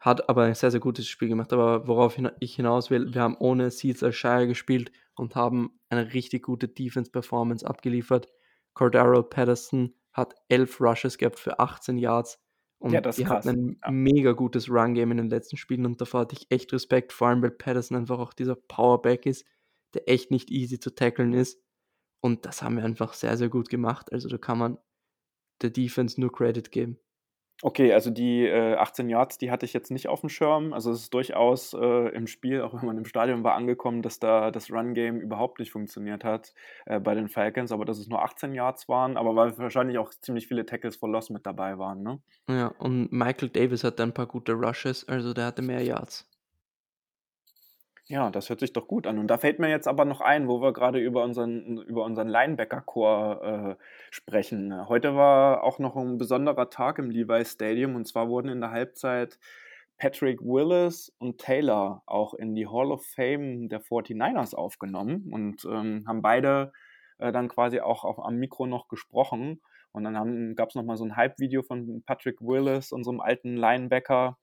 hat aber ein sehr, sehr gutes Spiel gemacht. Aber worauf ich hinaus will, wir haben ohne Seeds als Shire gespielt und haben eine richtig gute Defense-Performance abgeliefert. Cordero Patterson hat elf Rushes gehabt für 18 Yards. Und ja, die hatten ein ja. mega gutes Run-Game in den letzten Spielen und davor hatte ich echt Respekt, vor allem weil Patterson einfach auch dieser Powerback ist, der echt nicht easy zu tackeln ist. Und das haben wir einfach sehr, sehr gut gemacht. Also da kann man der Defense nur Credit geben. Okay, also die äh, 18 Yards, die hatte ich jetzt nicht auf dem Schirm. Also es ist durchaus äh, im Spiel, auch wenn man im Stadion war, angekommen, dass da das Run-Game überhaupt nicht funktioniert hat äh, bei den Falcons, aber dass es nur 18 Yards waren, aber weil wahrscheinlich auch ziemlich viele Tackles for Loss mit dabei waren, ne? Ja, und Michael Davis hat ein paar gute Rushes, also der hatte mehr Yards. Ja, das hört sich doch gut an. Und da fällt mir jetzt aber noch ein, wo wir gerade über unseren, über unseren Linebacker-Core äh, sprechen. Heute war auch noch ein besonderer Tag im Levi Stadium und zwar wurden in der Halbzeit Patrick Willis und Taylor auch in die Hall of Fame der 49ers aufgenommen und ähm, haben beide äh, dann quasi auch auf, am Mikro noch gesprochen. Und dann gab es nochmal so ein Hype-Video von Patrick Willis, unserem alten Linebacker,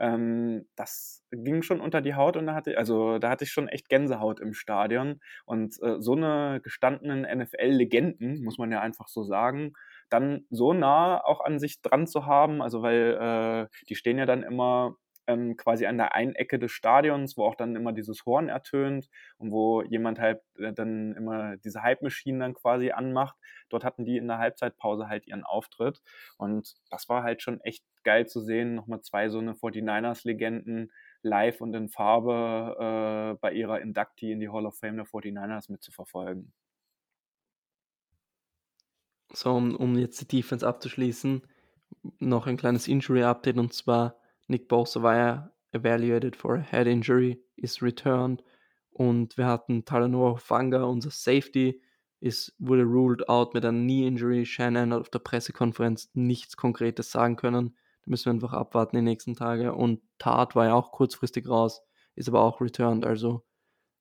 ähm, das ging schon unter die Haut und da hatte, also da hatte ich schon echt Gänsehaut im Stadion. Und äh, so eine gestandenen NFL-Legenden, muss man ja einfach so sagen, dann so nah auch an sich dran zu haben, also weil äh, die stehen ja dann immer ähm, quasi an der einen Ecke des Stadions, wo auch dann immer dieses Horn ertönt und wo jemand halt äh, dann immer diese Hype-Maschinen dann quasi anmacht. Dort hatten die in der Halbzeitpause halt ihren Auftritt und das war halt schon echt geil zu sehen, nochmal zwei so eine 49ers-Legenden live und in Farbe äh, bei ihrer Inductee in die Hall of Fame der 49ers mitzuverfolgen. So, um, um jetzt die Defense abzuschließen, noch ein kleines Injury-Update und zwar Nick Bosa war ja evaluated for a head injury, is returned und wir hatten Talanoa Fanga, unser Safety, ist, wurde ruled out mit einer Knee Injury. Shannon hat auf der Pressekonferenz nichts Konkretes sagen können. Da müssen wir einfach abwarten die nächsten Tage. Und Tat war ja auch kurzfristig raus, ist aber auch returned, also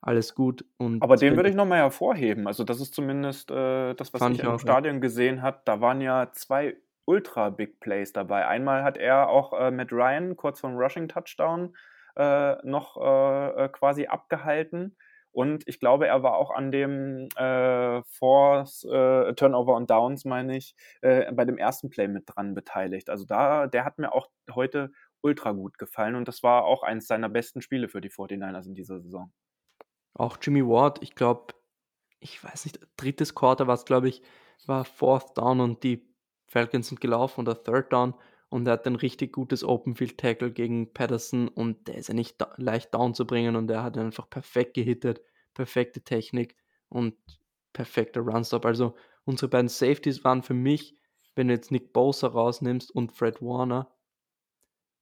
alles gut. Und aber den würde ich nochmal hervorheben. Also, das ist zumindest äh, das, was ich, ich im Stadion ja. gesehen habe. Da waren ja zwei ultra Big Plays dabei. Einmal hat er auch äh, mit Ryan kurz vom Rushing Touchdown äh, noch äh, äh, quasi abgehalten. Und ich glaube, er war auch an dem äh, Force äh, Turnover und Downs, meine ich, äh, bei dem ersten Play mit dran beteiligt. Also da, der hat mir auch heute ultra gut gefallen und das war auch eins seiner besten Spiele für die 49ers in dieser Saison. Auch Jimmy Ward, ich glaube, ich weiß nicht, drittes Quarter war es, glaube ich, war Fourth Down und die Falcons sind gelaufen oder Third Down und er hat ein richtig gutes Open Field Tackle gegen Patterson und der ist ja nicht da leicht down zu bringen und er hat einfach perfekt gehittet, perfekte Technik und perfekter Runstop. Also unsere beiden Safeties waren für mich, wenn du jetzt Nick Bosa rausnimmst und Fred Warner,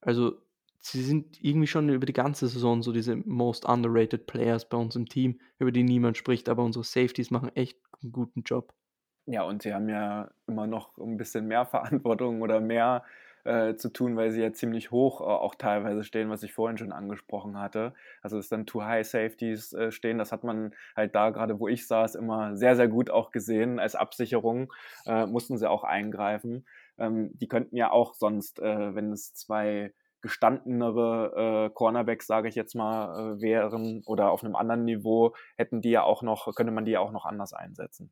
also sie sind irgendwie schon über die ganze Saison so diese most underrated Players bei uns im Team, über die niemand spricht, aber unsere Safeties machen echt einen guten Job. Ja, und sie haben ja immer noch ein bisschen mehr Verantwortung oder mehr äh, zu tun, weil sie ja ziemlich hoch äh, auch teilweise stehen, was ich vorhin schon angesprochen hatte. Also dass dann Too High Safeties äh, stehen, das hat man halt da gerade, wo ich saß, immer sehr, sehr gut auch gesehen. Als Absicherung äh, mussten sie auch eingreifen. Ähm, die könnten ja auch sonst, äh, wenn es zwei gestandenere äh, Cornerbacks, sage ich jetzt mal, äh, wären oder auf einem anderen Niveau, hätten die ja auch noch, könnte man die ja auch noch anders einsetzen.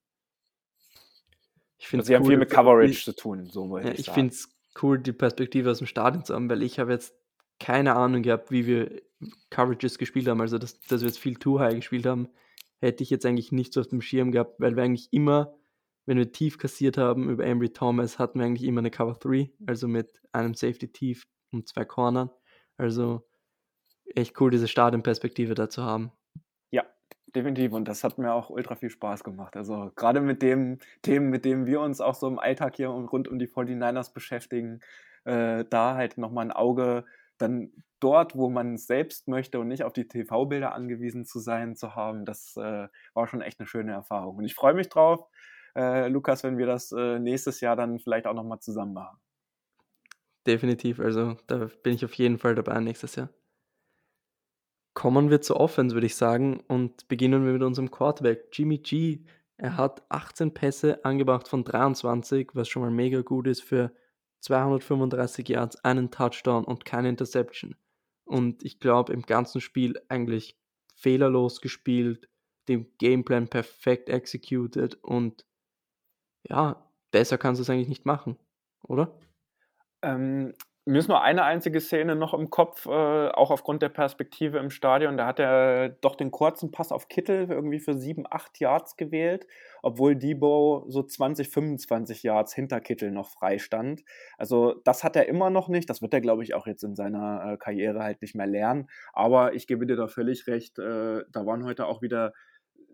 Ich finde also sie cool, haben viel mit Coverage ich, zu tun, so ja, ich, ich finde es cool, die Perspektive aus dem Stadion zu haben, weil ich habe jetzt keine Ahnung gehabt, wie wir Coverages gespielt haben. Also, dass, dass wir jetzt viel Too High gespielt haben, hätte ich jetzt eigentlich nicht so auf dem Schirm gehabt, weil wir eigentlich immer, wenn wir tief kassiert haben über Embry Thomas, hatten wir eigentlich immer eine Cover 3, also mit einem Safety tief und zwei Cornern. Also echt cool, diese Stadionperspektive da zu haben definitiv. Und das hat mir auch ultra viel Spaß gemacht. Also gerade mit den Themen, mit denen wir uns auch so im Alltag hier rund um die 49ers beschäftigen, äh, da halt nochmal ein Auge dann dort, wo man selbst möchte und nicht auf die TV-Bilder angewiesen zu sein, zu haben, das äh, war schon echt eine schöne Erfahrung. Und ich freue mich drauf, äh, Lukas, wenn wir das äh, nächstes Jahr dann vielleicht auch nochmal zusammen machen. Definitiv, also da bin ich auf jeden Fall dabei nächstes Jahr. Kommen wir zur Offense, würde ich sagen, und beginnen wir mit unserem Quarterback. Jimmy G, er hat 18 Pässe angebracht von 23, was schon mal mega gut ist für 235 Yards, einen Touchdown und keine Interception. Und ich glaube, im ganzen Spiel eigentlich fehlerlos gespielt, den Gameplan perfekt executed und ja, besser kannst du es eigentlich nicht machen, oder? Ähm, mir ist nur eine einzige Szene noch im Kopf, äh, auch aufgrund der Perspektive im Stadion. Da hat er doch den kurzen Pass auf Kittel irgendwie für 7, 8 Yards gewählt, obwohl Debo so 20, 25 Yards hinter Kittel noch frei stand. Also das hat er immer noch nicht. Das wird er, glaube ich, auch jetzt in seiner äh, Karriere halt nicht mehr lernen. Aber ich gebe dir da völlig recht. Äh, da waren heute auch wieder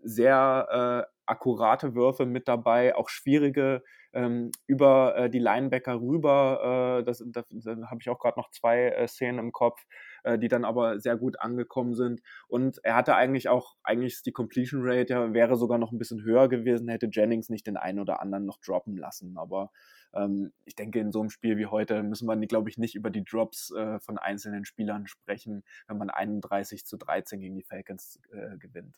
sehr äh, akkurate Würfe mit dabei, auch schwierige ähm, über äh, die Linebacker rüber. Äh, das, das, da habe ich auch gerade noch zwei äh, Szenen im Kopf, äh, die dann aber sehr gut angekommen sind. Und er hatte eigentlich auch, eigentlich ist die Completion Rate ja, wäre sogar noch ein bisschen höher gewesen, hätte Jennings nicht den einen oder anderen noch droppen lassen. Aber ähm, ich denke, in so einem Spiel wie heute müssen wir, glaube ich, nicht über die Drops äh, von einzelnen Spielern sprechen, wenn man 31 zu 13 gegen die Falcons äh, gewinnt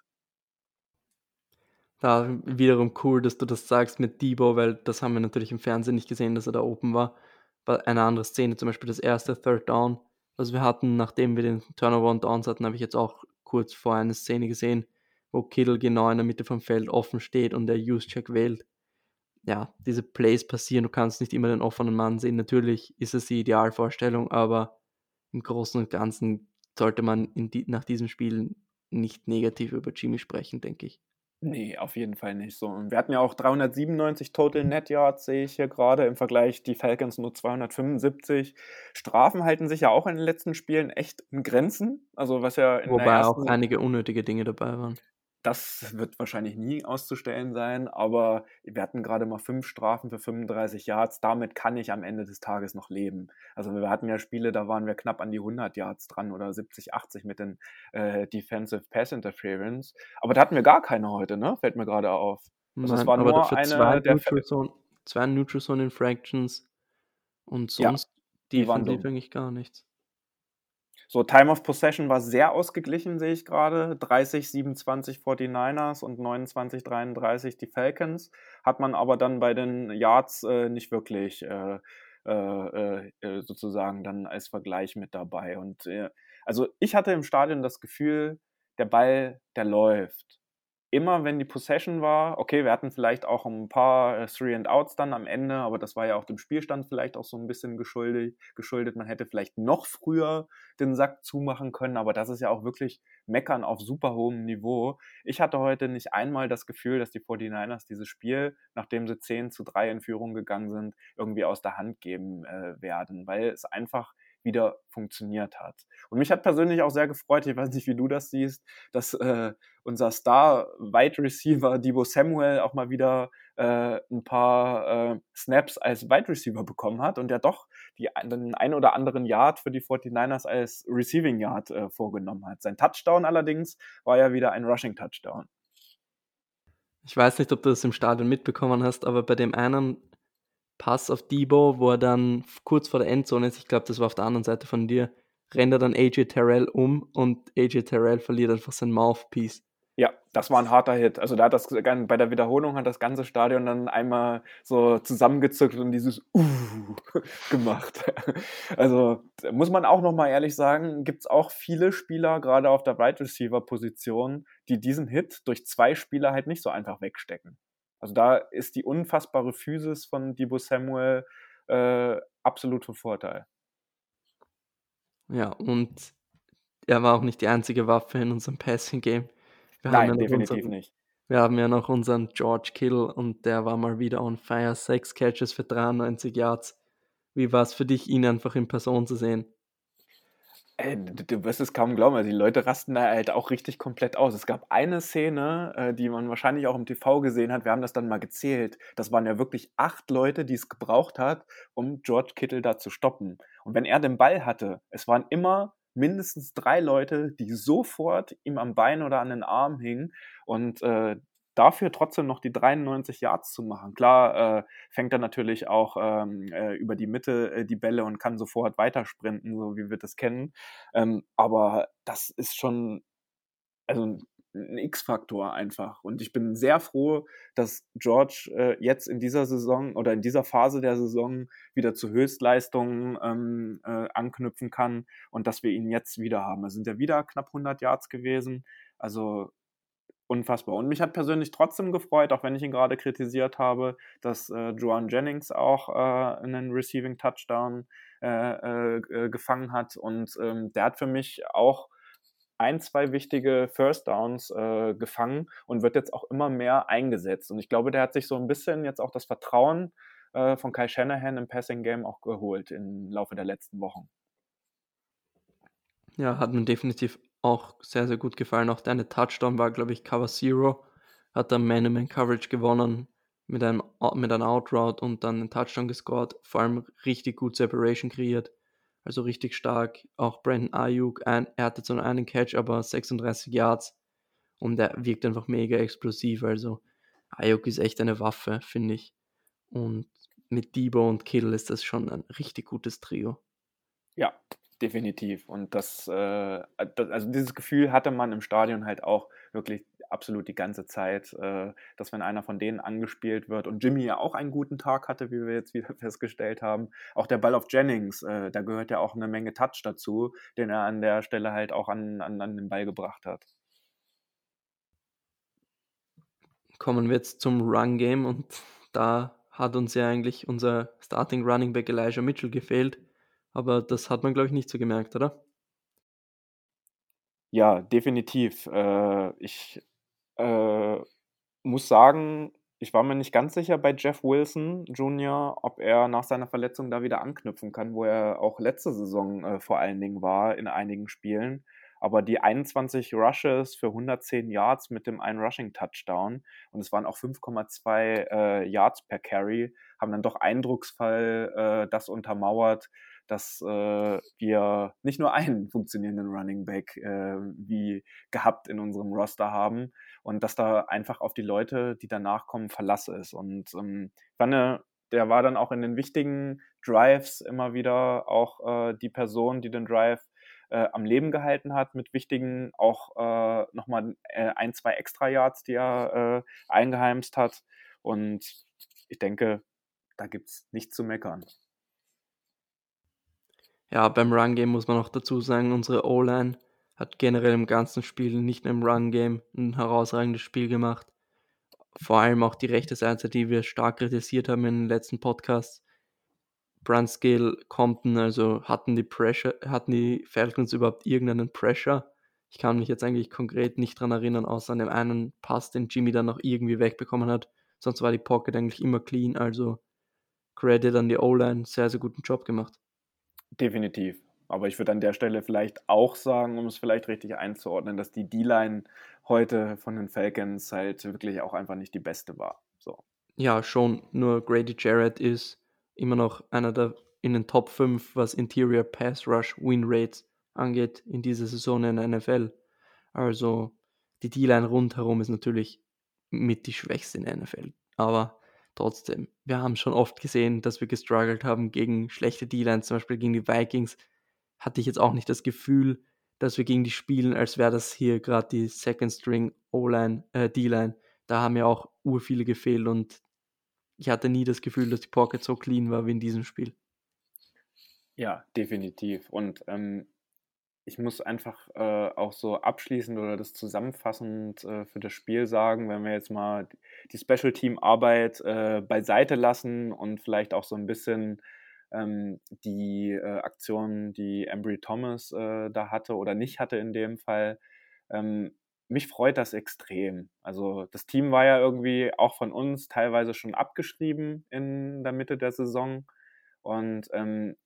da wiederum cool, dass du das sagst mit Debo, weil das haben wir natürlich im Fernsehen nicht gesehen, dass er da oben war. Bei einer anderen Szene, zum Beispiel das erste Third Down, was wir hatten, nachdem wir den Turnover und Downs hatten, habe ich jetzt auch kurz vor eine Szene gesehen, wo Kittle genau in der Mitte vom Feld offen steht und der Use-Check wählt. ja, diese Plays passieren. Du kannst nicht immer den offenen Mann sehen. Natürlich ist es die Idealvorstellung, aber im Großen und Ganzen sollte man die, nach diesem Spiel nicht negativ über Jimmy sprechen, denke ich. Nee, auf jeden Fall nicht so. Und wir hatten ja auch 397 Total Net Yards, sehe ich hier gerade, im Vergleich die Falcons nur 275. Strafen halten sich ja auch in den letzten Spielen echt in Grenzen. Also was ja in Wobei auch einige unnötige Dinge dabei waren. Das wird wahrscheinlich nie auszustellen sein, aber wir hatten gerade mal fünf Strafen für 35 Yards. Damit kann ich am Ende des Tages noch leben. Also wir hatten ja Spiele, da waren wir knapp an die 100 Yards dran oder 70, 80 mit den äh, Defensive Pass Interference. Aber da hatten wir gar keine heute, ne? Fällt mir gerade auf. Also Nein, es war aber nur eine zwei der Neutral Zone, zwei Neutral Zone Infractions und sonst ja, die waren eigentlich gar nichts. So, Time of Possession war sehr ausgeglichen, sehe ich gerade. 30, 27 49ers und 29, 33 die Falcons. Hat man aber dann bei den Yards äh, nicht wirklich äh, äh, äh sozusagen dann als Vergleich mit dabei. Und äh, also ich hatte im Stadion das Gefühl, der Ball, der läuft immer, wenn die Possession war, okay, wir hatten vielleicht auch ein paar äh, Three and Outs dann am Ende, aber das war ja auch dem Spielstand vielleicht auch so ein bisschen geschuldet. geschuldet. Man hätte vielleicht noch früher den Sack zumachen können, aber das ist ja auch wirklich Meckern auf super hohem Niveau. Ich hatte heute nicht einmal das Gefühl, dass die 49ers dieses Spiel, nachdem sie 10 zu 3 in Führung gegangen sind, irgendwie aus der Hand geben äh, werden, weil es einfach wieder funktioniert hat. Und mich hat persönlich auch sehr gefreut, ich weiß nicht, wie du das siehst, dass äh, unser Star-Wide Receiver Debo Samuel auch mal wieder äh, ein paar äh, Snaps als Wide Receiver bekommen hat und der doch die, den ein oder anderen Yard für die 49ers als Receiving Yard äh, vorgenommen hat. Sein Touchdown allerdings war ja wieder ein Rushing Touchdown. Ich weiß nicht, ob du das im Stadion mitbekommen hast, aber bei dem einen Pass auf Debo, wo er dann kurz vor der Endzone ist, ich glaube, das war auf der anderen Seite von dir, rennt er dann AJ Terrell um und AJ Terrell verliert einfach sein Mouthpiece. Ja, das war ein harter Hit. Also da hat das bei der Wiederholung hat das ganze Stadion dann einmal so zusammengezückt und dieses Uh gemacht. Also muss man auch nochmal ehrlich sagen, gibt es auch viele Spieler, gerade auf der Wide Receiver Position, die diesen Hit durch zwei Spieler halt nicht so einfach wegstecken. Also da ist die unfassbare Physis von Debo Samuel äh, absolut von Vorteil. Ja, und er war auch nicht die einzige Waffe in unserem Passing-Game. Nein, ja definitiv unseren, nicht. Wir haben ja noch unseren George Kittle und der war mal wieder on fire. Sechs Catches für 93 Yards. Wie war es für dich, ihn einfach in Person zu sehen? Ey, du, du wirst es kaum glauben, also die Leute rasten da halt auch richtig komplett aus. Es gab eine Szene, äh, die man wahrscheinlich auch im TV gesehen hat, wir haben das dann mal gezählt. Das waren ja wirklich acht Leute, die es gebraucht hat, um George Kittle da zu stoppen. Und wenn er den Ball hatte, es waren immer mindestens drei Leute, die sofort ihm am Bein oder an den Arm hingen. Und äh, dafür trotzdem noch die 93 Yards zu machen. Klar äh, fängt er natürlich auch ähm, äh, über die Mitte äh, die Bälle und kann sofort weitersprinten, so wie wir das kennen. Ähm, aber das ist schon also ein X-Faktor einfach. Und ich bin sehr froh, dass George äh, jetzt in dieser Saison oder in dieser Phase der Saison wieder zu Höchstleistungen ähm, äh, anknüpfen kann und dass wir ihn jetzt wieder haben. Es sind ja wieder knapp 100 Yards gewesen. Also unfassbar. Und mich hat persönlich trotzdem gefreut, auch wenn ich ihn gerade kritisiert habe, dass äh, Joan Jennings auch äh, einen Receiving Touchdown äh, äh, äh, gefangen hat. Und ähm, der hat für mich auch ein, zwei wichtige First Downs äh, gefangen und wird jetzt auch immer mehr eingesetzt. Und ich glaube, der hat sich so ein bisschen jetzt auch das Vertrauen von Kai Shanahan im Passing Game auch geholt im Laufe der letzten Wochen. Ja, hat man definitiv auch sehr, sehr gut gefallen. Auch deine Touchdown war, glaube ich, Cover Zero. Hat dann Man-to-Man-Coverage gewonnen mit einem mit einer Outroute und dann einen Touchdown gescored. Vor allem richtig gut Separation kreiert. Also richtig stark. Auch Brandon Ayuk, ein, er hatte zwar einen Catch, aber 36 Yards. Und er wirkt einfach mega explosiv. Also Ayuk ist echt eine Waffe, finde ich. Und mit Debo und Kittle ist das schon ein richtig gutes Trio. Ja, Definitiv. Und das, äh, also dieses Gefühl hatte man im Stadion halt auch wirklich absolut die ganze Zeit, äh, dass wenn einer von denen angespielt wird und Jimmy ja auch einen guten Tag hatte, wie wir jetzt wieder festgestellt haben, auch der Ball auf Jennings, äh, da gehört ja auch eine Menge Touch dazu, den er an der Stelle halt auch an, an, an den Ball gebracht hat. Kommen wir jetzt zum Run-Game und da hat uns ja eigentlich unser Starting Running Back Elijah Mitchell gefehlt. Aber das hat man, glaube ich, nicht so gemerkt, oder? Ja, definitiv. Äh, ich äh, muss sagen, ich war mir nicht ganz sicher bei Jeff Wilson Jr., ob er nach seiner Verletzung da wieder anknüpfen kann, wo er auch letzte Saison äh, vor allen Dingen war in einigen Spielen. Aber die 21 Rushes für 110 Yards mit dem einen Rushing-Touchdown und es waren auch 5,2 äh, Yards per Carry, haben dann doch eindrucksvoll äh, das untermauert, dass äh, wir nicht nur einen funktionierenden Running Back äh, wie gehabt in unserem Roster haben und dass da einfach auf die Leute, die danach kommen, Verlass ist. Und ähm, Wanne, der war dann auch in den wichtigen Drives immer wieder auch äh, die Person, die den Drive äh, am Leben gehalten hat mit wichtigen, auch äh, nochmal äh, ein, zwei extra Yards, die er äh, eingeheimst hat. Und ich denke, da gibt es nichts zu meckern. Ja, beim Run-Game muss man auch dazu sagen, unsere O-Line hat generell im ganzen Spiel, nicht nur im Run-Game, ein herausragendes Spiel gemacht. Vor allem auch die rechte Seite, die wir stark kritisiert haben in den letzten Podcasts. Brunskill, Compton, also hatten die Pressure, hatten die Falcons überhaupt irgendeinen Pressure? Ich kann mich jetzt eigentlich konkret nicht dran erinnern, außer an dem einen Pass, den Jimmy dann noch irgendwie wegbekommen hat. Sonst war die Pocket eigentlich immer clean, also Credit an die O-Line, sehr, sehr guten Job gemacht. Definitiv. Aber ich würde an der Stelle vielleicht auch sagen, um es vielleicht richtig einzuordnen, dass die D-Line heute von den Falcons halt wirklich auch einfach nicht die beste war. So. Ja, schon. Nur Grady Jarrett ist immer noch einer der in den Top 5, was Interior Pass Rush Win Rates angeht in dieser Saison in der NFL. Also die D-Line rundherum ist natürlich mit die schwächste in der NFL. Aber trotzdem, wir haben schon oft gesehen, dass wir gestruggelt haben gegen schlechte D-Lines, zum Beispiel gegen die Vikings. Hatte ich jetzt auch nicht das Gefühl, dass wir gegen die spielen, als wäre das hier gerade die Second String O-Line, äh, D-Line. Da haben ja auch ur viele gefehlt und ich hatte nie das Gefühl, dass die Pocket so clean war wie in diesem Spiel. Ja, definitiv. Und ähm, ich muss einfach äh, auch so abschließend oder das zusammenfassend äh, für das Spiel sagen, wenn wir jetzt mal die Special Team Arbeit äh, beiseite lassen und vielleicht auch so ein bisschen ähm, die äh, Aktion, die Embry Thomas äh, da hatte oder nicht hatte in dem Fall. Ähm, mich freut das extrem. Also das Team war ja irgendwie auch von uns teilweise schon abgeschrieben in der Mitte der Saison und ähm,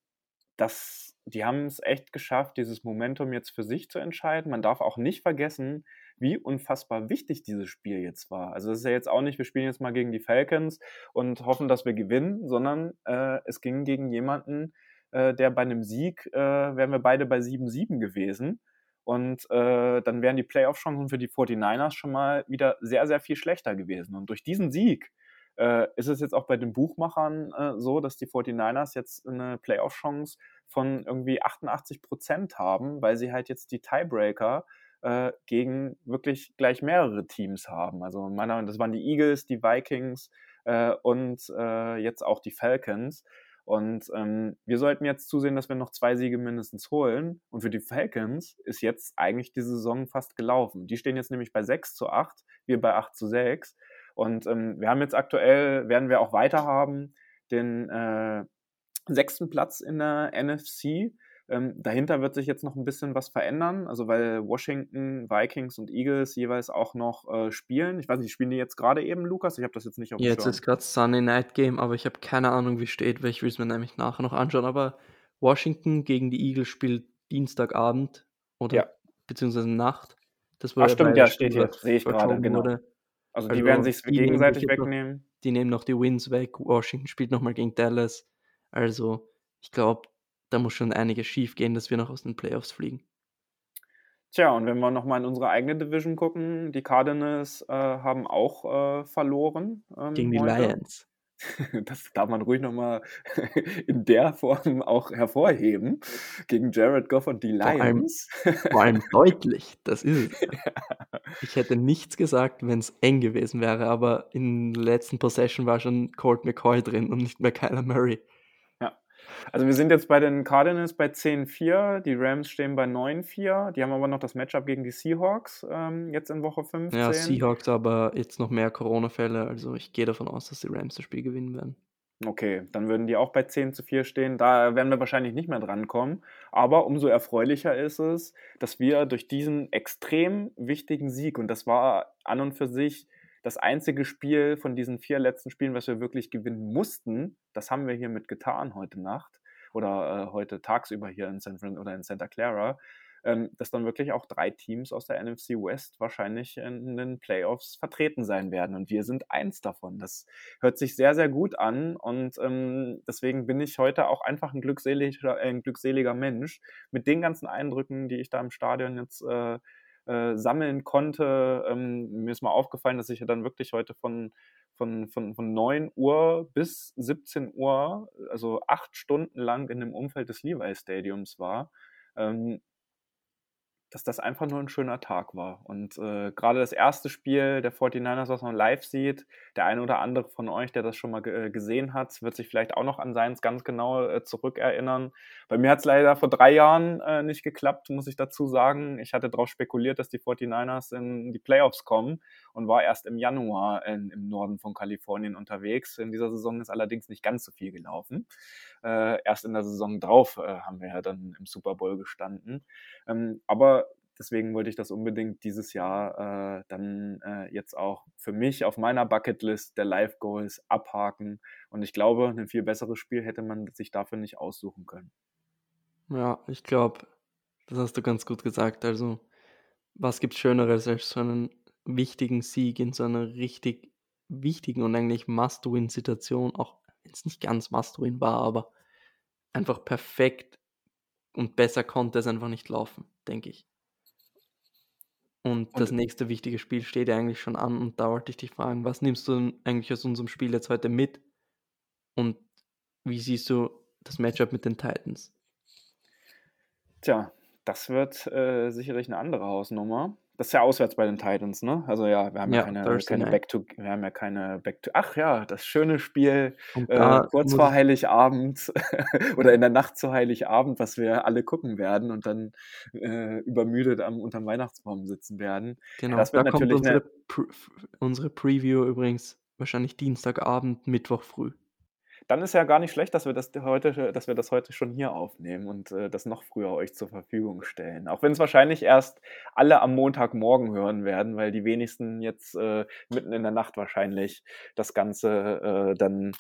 das, die haben es echt geschafft, dieses Momentum jetzt für sich zu entscheiden. Man darf auch nicht vergessen, wie unfassbar wichtig dieses Spiel jetzt war. Also es ist ja jetzt auch nicht, wir spielen jetzt mal gegen die Falcons und hoffen, dass wir gewinnen, sondern äh, es ging gegen jemanden, äh, der bei einem Sieg, äh, wären wir beide bei 7-7 gewesen. Und äh, dann wären die Playoff-Chancen für die 49ers schon mal wieder sehr, sehr viel schlechter gewesen. Und durch diesen Sieg äh, ist es jetzt auch bei den Buchmachern äh, so, dass die 49ers jetzt eine Playoff-Chance von irgendwie 88 Prozent haben, weil sie halt jetzt die Tiebreaker äh, gegen wirklich gleich mehrere Teams haben. Also meiner, das waren die Eagles, die Vikings äh, und äh, jetzt auch die Falcons. Und ähm, wir sollten jetzt zusehen, dass wir noch zwei Siege mindestens holen. Und für die Falcons ist jetzt eigentlich die Saison fast gelaufen. Die stehen jetzt nämlich bei 6 zu 8, wir bei 8 zu 6. Und ähm, wir haben jetzt aktuell, werden wir auch weiter haben, den äh, sechsten Platz in der NFC. Ähm, dahinter wird sich jetzt noch ein bisschen was verändern, also weil Washington, Vikings und Eagles jeweils auch noch äh, spielen. Ich weiß nicht, spielen die jetzt gerade eben, Lukas? Ich habe das jetzt nicht auf dem Jetzt Schirm. ist gerade Sunday Night Game, aber ich habe keine Ahnung, wie steht, weil ich will es mir nämlich nachher noch anschauen. Aber Washington gegen die Eagles spielt Dienstagabend oder ja. beziehungsweise Nacht. Das war Ach, stimmt, ja, steht hier, sehe ich gerade, genau. Wurde. Also, die also werden sich gegenseitig wegnehmen. Noch, die nehmen noch die Wins weg. Washington spielt nochmal gegen Dallas. Also, ich glaube, da muss schon einiges schief gehen, dass wir noch aus den Playoffs fliegen. Tja, und wenn wir nochmal in unsere eigene Division gucken, die Cardinals äh, haben auch äh, verloren. Ähm, gegen die heute. Lions. Das darf man ruhig nochmal in der Form auch hervorheben. Gegen Jared Goff und die Lions. Vor allem, vor allem deutlich, das ist es. Ich hätte nichts gesagt, wenn es eng gewesen wäre, aber in der letzten Possession war schon Colt McCoy drin und nicht mehr Kyler Murray. Also wir sind jetzt bei den Cardinals bei 10-4, die Rams stehen bei 9-4, die haben aber noch das Matchup gegen die Seahawks ähm, jetzt in Woche 15. Ja, Seahawks aber jetzt noch mehr Corona-Fälle, also ich gehe davon aus, dass die Rams das Spiel gewinnen werden. Okay, dann würden die auch bei 10 zu 4 stehen. Da werden wir wahrscheinlich nicht mehr drankommen. Aber umso erfreulicher ist es, dass wir durch diesen extrem wichtigen Sieg, und das war an und für sich das einzige Spiel von diesen vier letzten Spielen, was wir wirklich gewinnen mussten, das haben wir hiermit getan heute Nacht oder äh, heute tagsüber hier in San Fran oder in Santa Clara ähm, dass dann wirklich auch drei Teams aus der NFC West wahrscheinlich in den Playoffs vertreten sein werden. Und wir sind eins davon. Das hört sich sehr, sehr gut an. Und ähm, deswegen bin ich heute auch einfach ein glückseliger, ein glückseliger Mensch mit den ganzen Eindrücken, die ich da im Stadion jetzt äh, äh, sammeln konnte. Ähm, mir ist mal aufgefallen, dass ich ja dann wirklich heute von, von, von, von 9 Uhr bis 17 Uhr, also acht Stunden lang in dem Umfeld des Levi Stadiums war. Ähm, dass das einfach nur ein schöner Tag war. Und äh, gerade das erste Spiel der 49ers, was man live sieht, der eine oder andere von euch, der das schon mal äh, gesehen hat, wird sich vielleicht auch noch an seins ganz genau äh, zurückerinnern. Bei mir hat es leider vor drei Jahren äh, nicht geklappt, muss ich dazu sagen. Ich hatte darauf spekuliert, dass die 49ers in die Playoffs kommen und war erst im Januar in, im Norden von Kalifornien unterwegs. In dieser Saison ist allerdings nicht ganz so viel gelaufen. Äh, erst in der Saison drauf äh, haben wir ja dann im Super Bowl gestanden. Ähm, aber deswegen wollte ich das unbedingt dieses Jahr äh, dann äh, jetzt auch für mich auf meiner Bucketlist der Live Goals abhaken. Und ich glaube, ein viel besseres Spiel hätte man sich dafür nicht aussuchen können. Ja, ich glaube, das hast du ganz gut gesagt. Also, was gibt Schöneres als so einen wichtigen Sieg in so einer richtig wichtigen und eigentlich Must-Win-Situation, auch wenn es nicht ganz Must-Win war, aber einfach perfekt und besser konnte es einfach nicht laufen, denke ich. Und, und das nächste wichtige Spiel steht ja eigentlich schon an und da wollte ich dich fragen, was nimmst du denn eigentlich aus unserem Spiel jetzt heute mit und wie siehst du das Matchup mit den Titans? Tja, das wird äh, sicherlich eine andere Hausnummer. Das ist ja auswärts bei den Titans, ne? Also ja, wir haben ja, ja keine, keine Back to, wir haben ja keine Back to. Ach ja, das schöne Spiel äh, kurz vor Heiligabend oder in der Nacht zu Heiligabend, was wir alle gucken werden und dann äh, übermüdet am unterm Weihnachtsbaum sitzen werden. Genau, das wird da natürlich kommt unsere, Pre unsere Preview übrigens wahrscheinlich Dienstagabend, Mittwoch früh dann ist ja gar nicht schlecht, dass wir das heute, dass wir das heute schon hier aufnehmen und äh, das noch früher euch zur Verfügung stellen. Auch wenn es wahrscheinlich erst alle am Montagmorgen hören werden, weil die wenigsten jetzt äh, mitten in der Nacht wahrscheinlich das Ganze äh, dann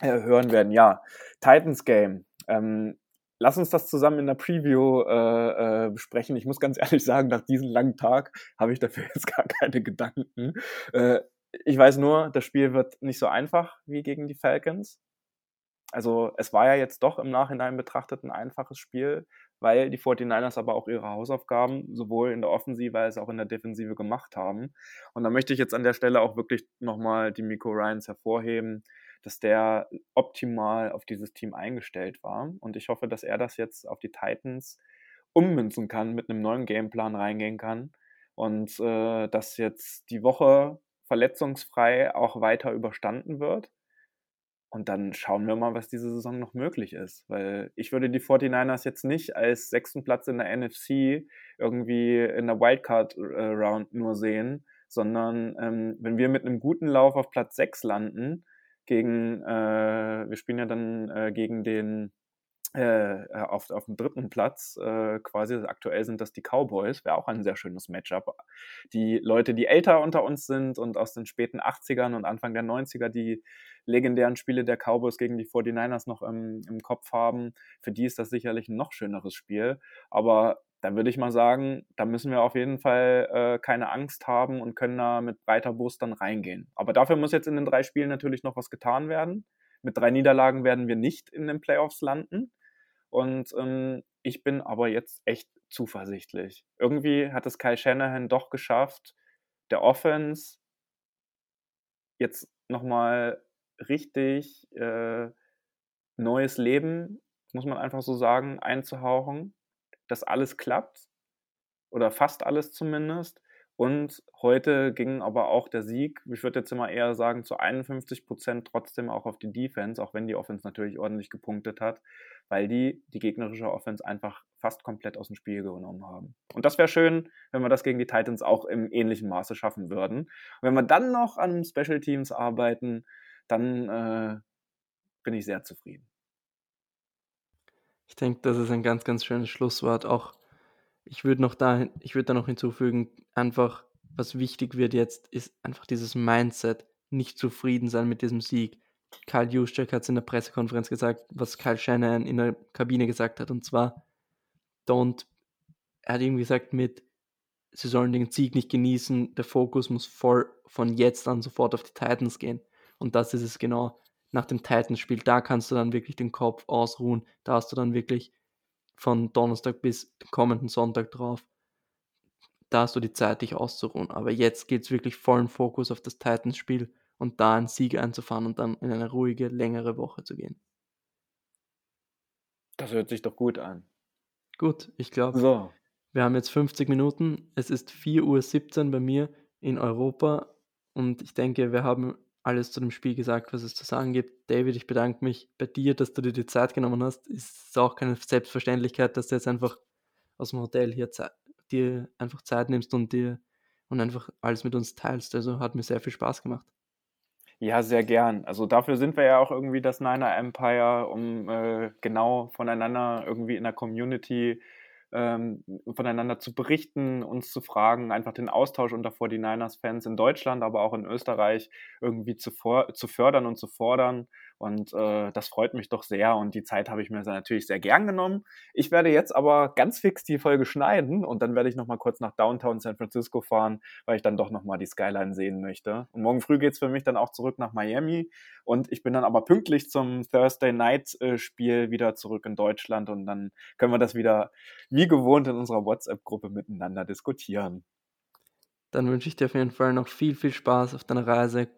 äh, hören werden. Ja, Titans Game. Ähm, lass uns das zusammen in der Preview äh, äh, besprechen. Ich muss ganz ehrlich sagen, nach diesem langen Tag habe ich dafür jetzt gar keine Gedanken. Äh, ich weiß nur, das Spiel wird nicht so einfach wie gegen die Falcons. Also es war ja jetzt doch im Nachhinein betrachtet ein einfaches Spiel, weil die 49ers aber auch ihre Hausaufgaben sowohl in der Offensive als auch in der Defensive gemacht haben. Und da möchte ich jetzt an der Stelle auch wirklich nochmal die Miko Ryans hervorheben, dass der optimal auf dieses Team eingestellt war. Und ich hoffe, dass er das jetzt auf die Titans ummünzen kann, mit einem neuen Gameplan reingehen kann. Und äh, dass jetzt die Woche verletzungsfrei auch weiter überstanden wird und dann schauen wir mal, was diese Saison noch möglich ist. Weil ich würde die 49ers jetzt nicht als sechsten Platz in der NFC irgendwie in der Wildcard-Round nur sehen, sondern ähm, wenn wir mit einem guten Lauf auf Platz 6 landen, gegen, äh, wir spielen ja dann äh, gegen den äh, auf, auf dem dritten Platz äh, quasi. Aktuell sind das die Cowboys, wäre auch ein sehr schönes Matchup. Die Leute, die älter unter uns sind und aus den späten 80ern und Anfang der 90er die legendären Spiele der Cowboys gegen die 49ers noch im, im Kopf haben, für die ist das sicherlich ein noch schöneres Spiel. Aber da würde ich mal sagen, da müssen wir auf jeden Fall äh, keine Angst haben und können da mit breiter Brust dann reingehen. Aber dafür muss jetzt in den drei Spielen natürlich noch was getan werden. Mit drei Niederlagen werden wir nicht in den Playoffs landen. Und ähm, ich bin aber jetzt echt zuversichtlich. Irgendwie hat es Kai Shanahan doch geschafft, der Offense jetzt nochmal richtig äh, neues Leben, muss man einfach so sagen, einzuhauchen, dass alles klappt oder fast alles zumindest Und heute ging aber auch der Sieg, ich würde jetzt immer eher sagen, zu 51 Prozent trotzdem auch auf die Defense, auch wenn die Offense natürlich ordentlich gepunktet hat, weil die die gegnerische Offense einfach fast komplett aus dem Spiel genommen haben. Und das wäre schön, wenn wir das gegen die Titans auch im ähnlichen Maße schaffen würden. Und wenn wir dann noch an Special Teams arbeiten, dann äh, bin ich sehr zufrieden. Ich denke, das ist ein ganz, ganz schönes Schlusswort. Auch ich würde noch da, ich würde da noch hinzufügen, einfach, was wichtig wird jetzt, ist einfach dieses Mindset, nicht zufrieden sein mit diesem Sieg. Karl Juszczyk hat es in der Pressekonferenz gesagt, was Karl Shanahan in der Kabine gesagt hat, und zwar, don't, er hat irgendwie gesagt mit, sie sollen den Sieg nicht genießen, der Fokus muss voll von jetzt an sofort auf die Titans gehen. Und das ist es genau nach dem Titans-Spiel. Da kannst du dann wirklich den Kopf ausruhen, da hast du dann wirklich von Donnerstag bis kommenden Sonntag drauf. Da hast du die Zeit, dich auszuruhen. Aber jetzt geht es wirklich vollen Fokus auf das Titans-Spiel und da einen Sieg einzufahren und dann in eine ruhige, längere Woche zu gehen. Das hört sich doch gut an. Gut, ich glaube, so. wir haben jetzt 50 Minuten. Es ist 4.17 Uhr bei mir in Europa und ich denke, wir haben alles zu dem Spiel gesagt, was es zu sagen gibt. David, ich bedanke mich bei dir, dass du dir die Zeit genommen hast. Ist auch keine Selbstverständlichkeit, dass du jetzt einfach aus dem Hotel hier dir einfach Zeit nimmst und dir und einfach alles mit uns teilst. Also hat mir sehr viel Spaß gemacht. Ja, sehr gern. Also dafür sind wir ja auch irgendwie das Niner Empire, um äh, genau voneinander irgendwie in der Community ähm, voneinander zu berichten, uns zu fragen, einfach den Austausch unter 49ers-Fans in Deutschland, aber auch in Österreich irgendwie zu, zu fördern und zu fordern. Und äh, das freut mich doch sehr und die Zeit habe ich mir natürlich sehr gern genommen. Ich werde jetzt aber ganz fix die Folge schneiden und dann werde ich nochmal kurz nach Downtown San Francisco fahren, weil ich dann doch nochmal die Skyline sehen möchte. Und morgen früh geht es für mich dann auch zurück nach Miami und ich bin dann aber pünktlich zum Thursday Night äh, Spiel wieder zurück in Deutschland und dann können wir das wieder wie gewohnt in unserer WhatsApp-Gruppe miteinander diskutieren. Dann wünsche ich dir auf jeden Fall noch viel, viel Spaß auf deiner Reise.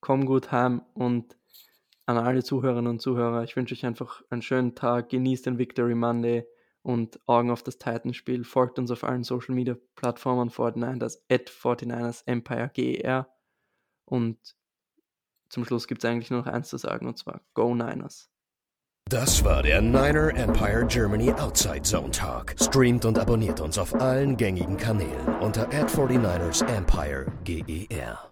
Komm gut heim und an alle Zuhörerinnen und Zuhörer, ich wünsche euch einfach einen schönen Tag, genießt den Victory Monday und Augen auf das Titans-Spiel. Folgt uns auf allen Social Media Plattformen 49ers at 49ers Empire GER. Und zum Schluss gibt es eigentlich nur noch eins zu sagen und zwar Go Niners. Das war der Niner Empire Germany Outside Zone Talk. Streamt und abonniert uns auf allen gängigen Kanälen unter ad 49ers Empire GER.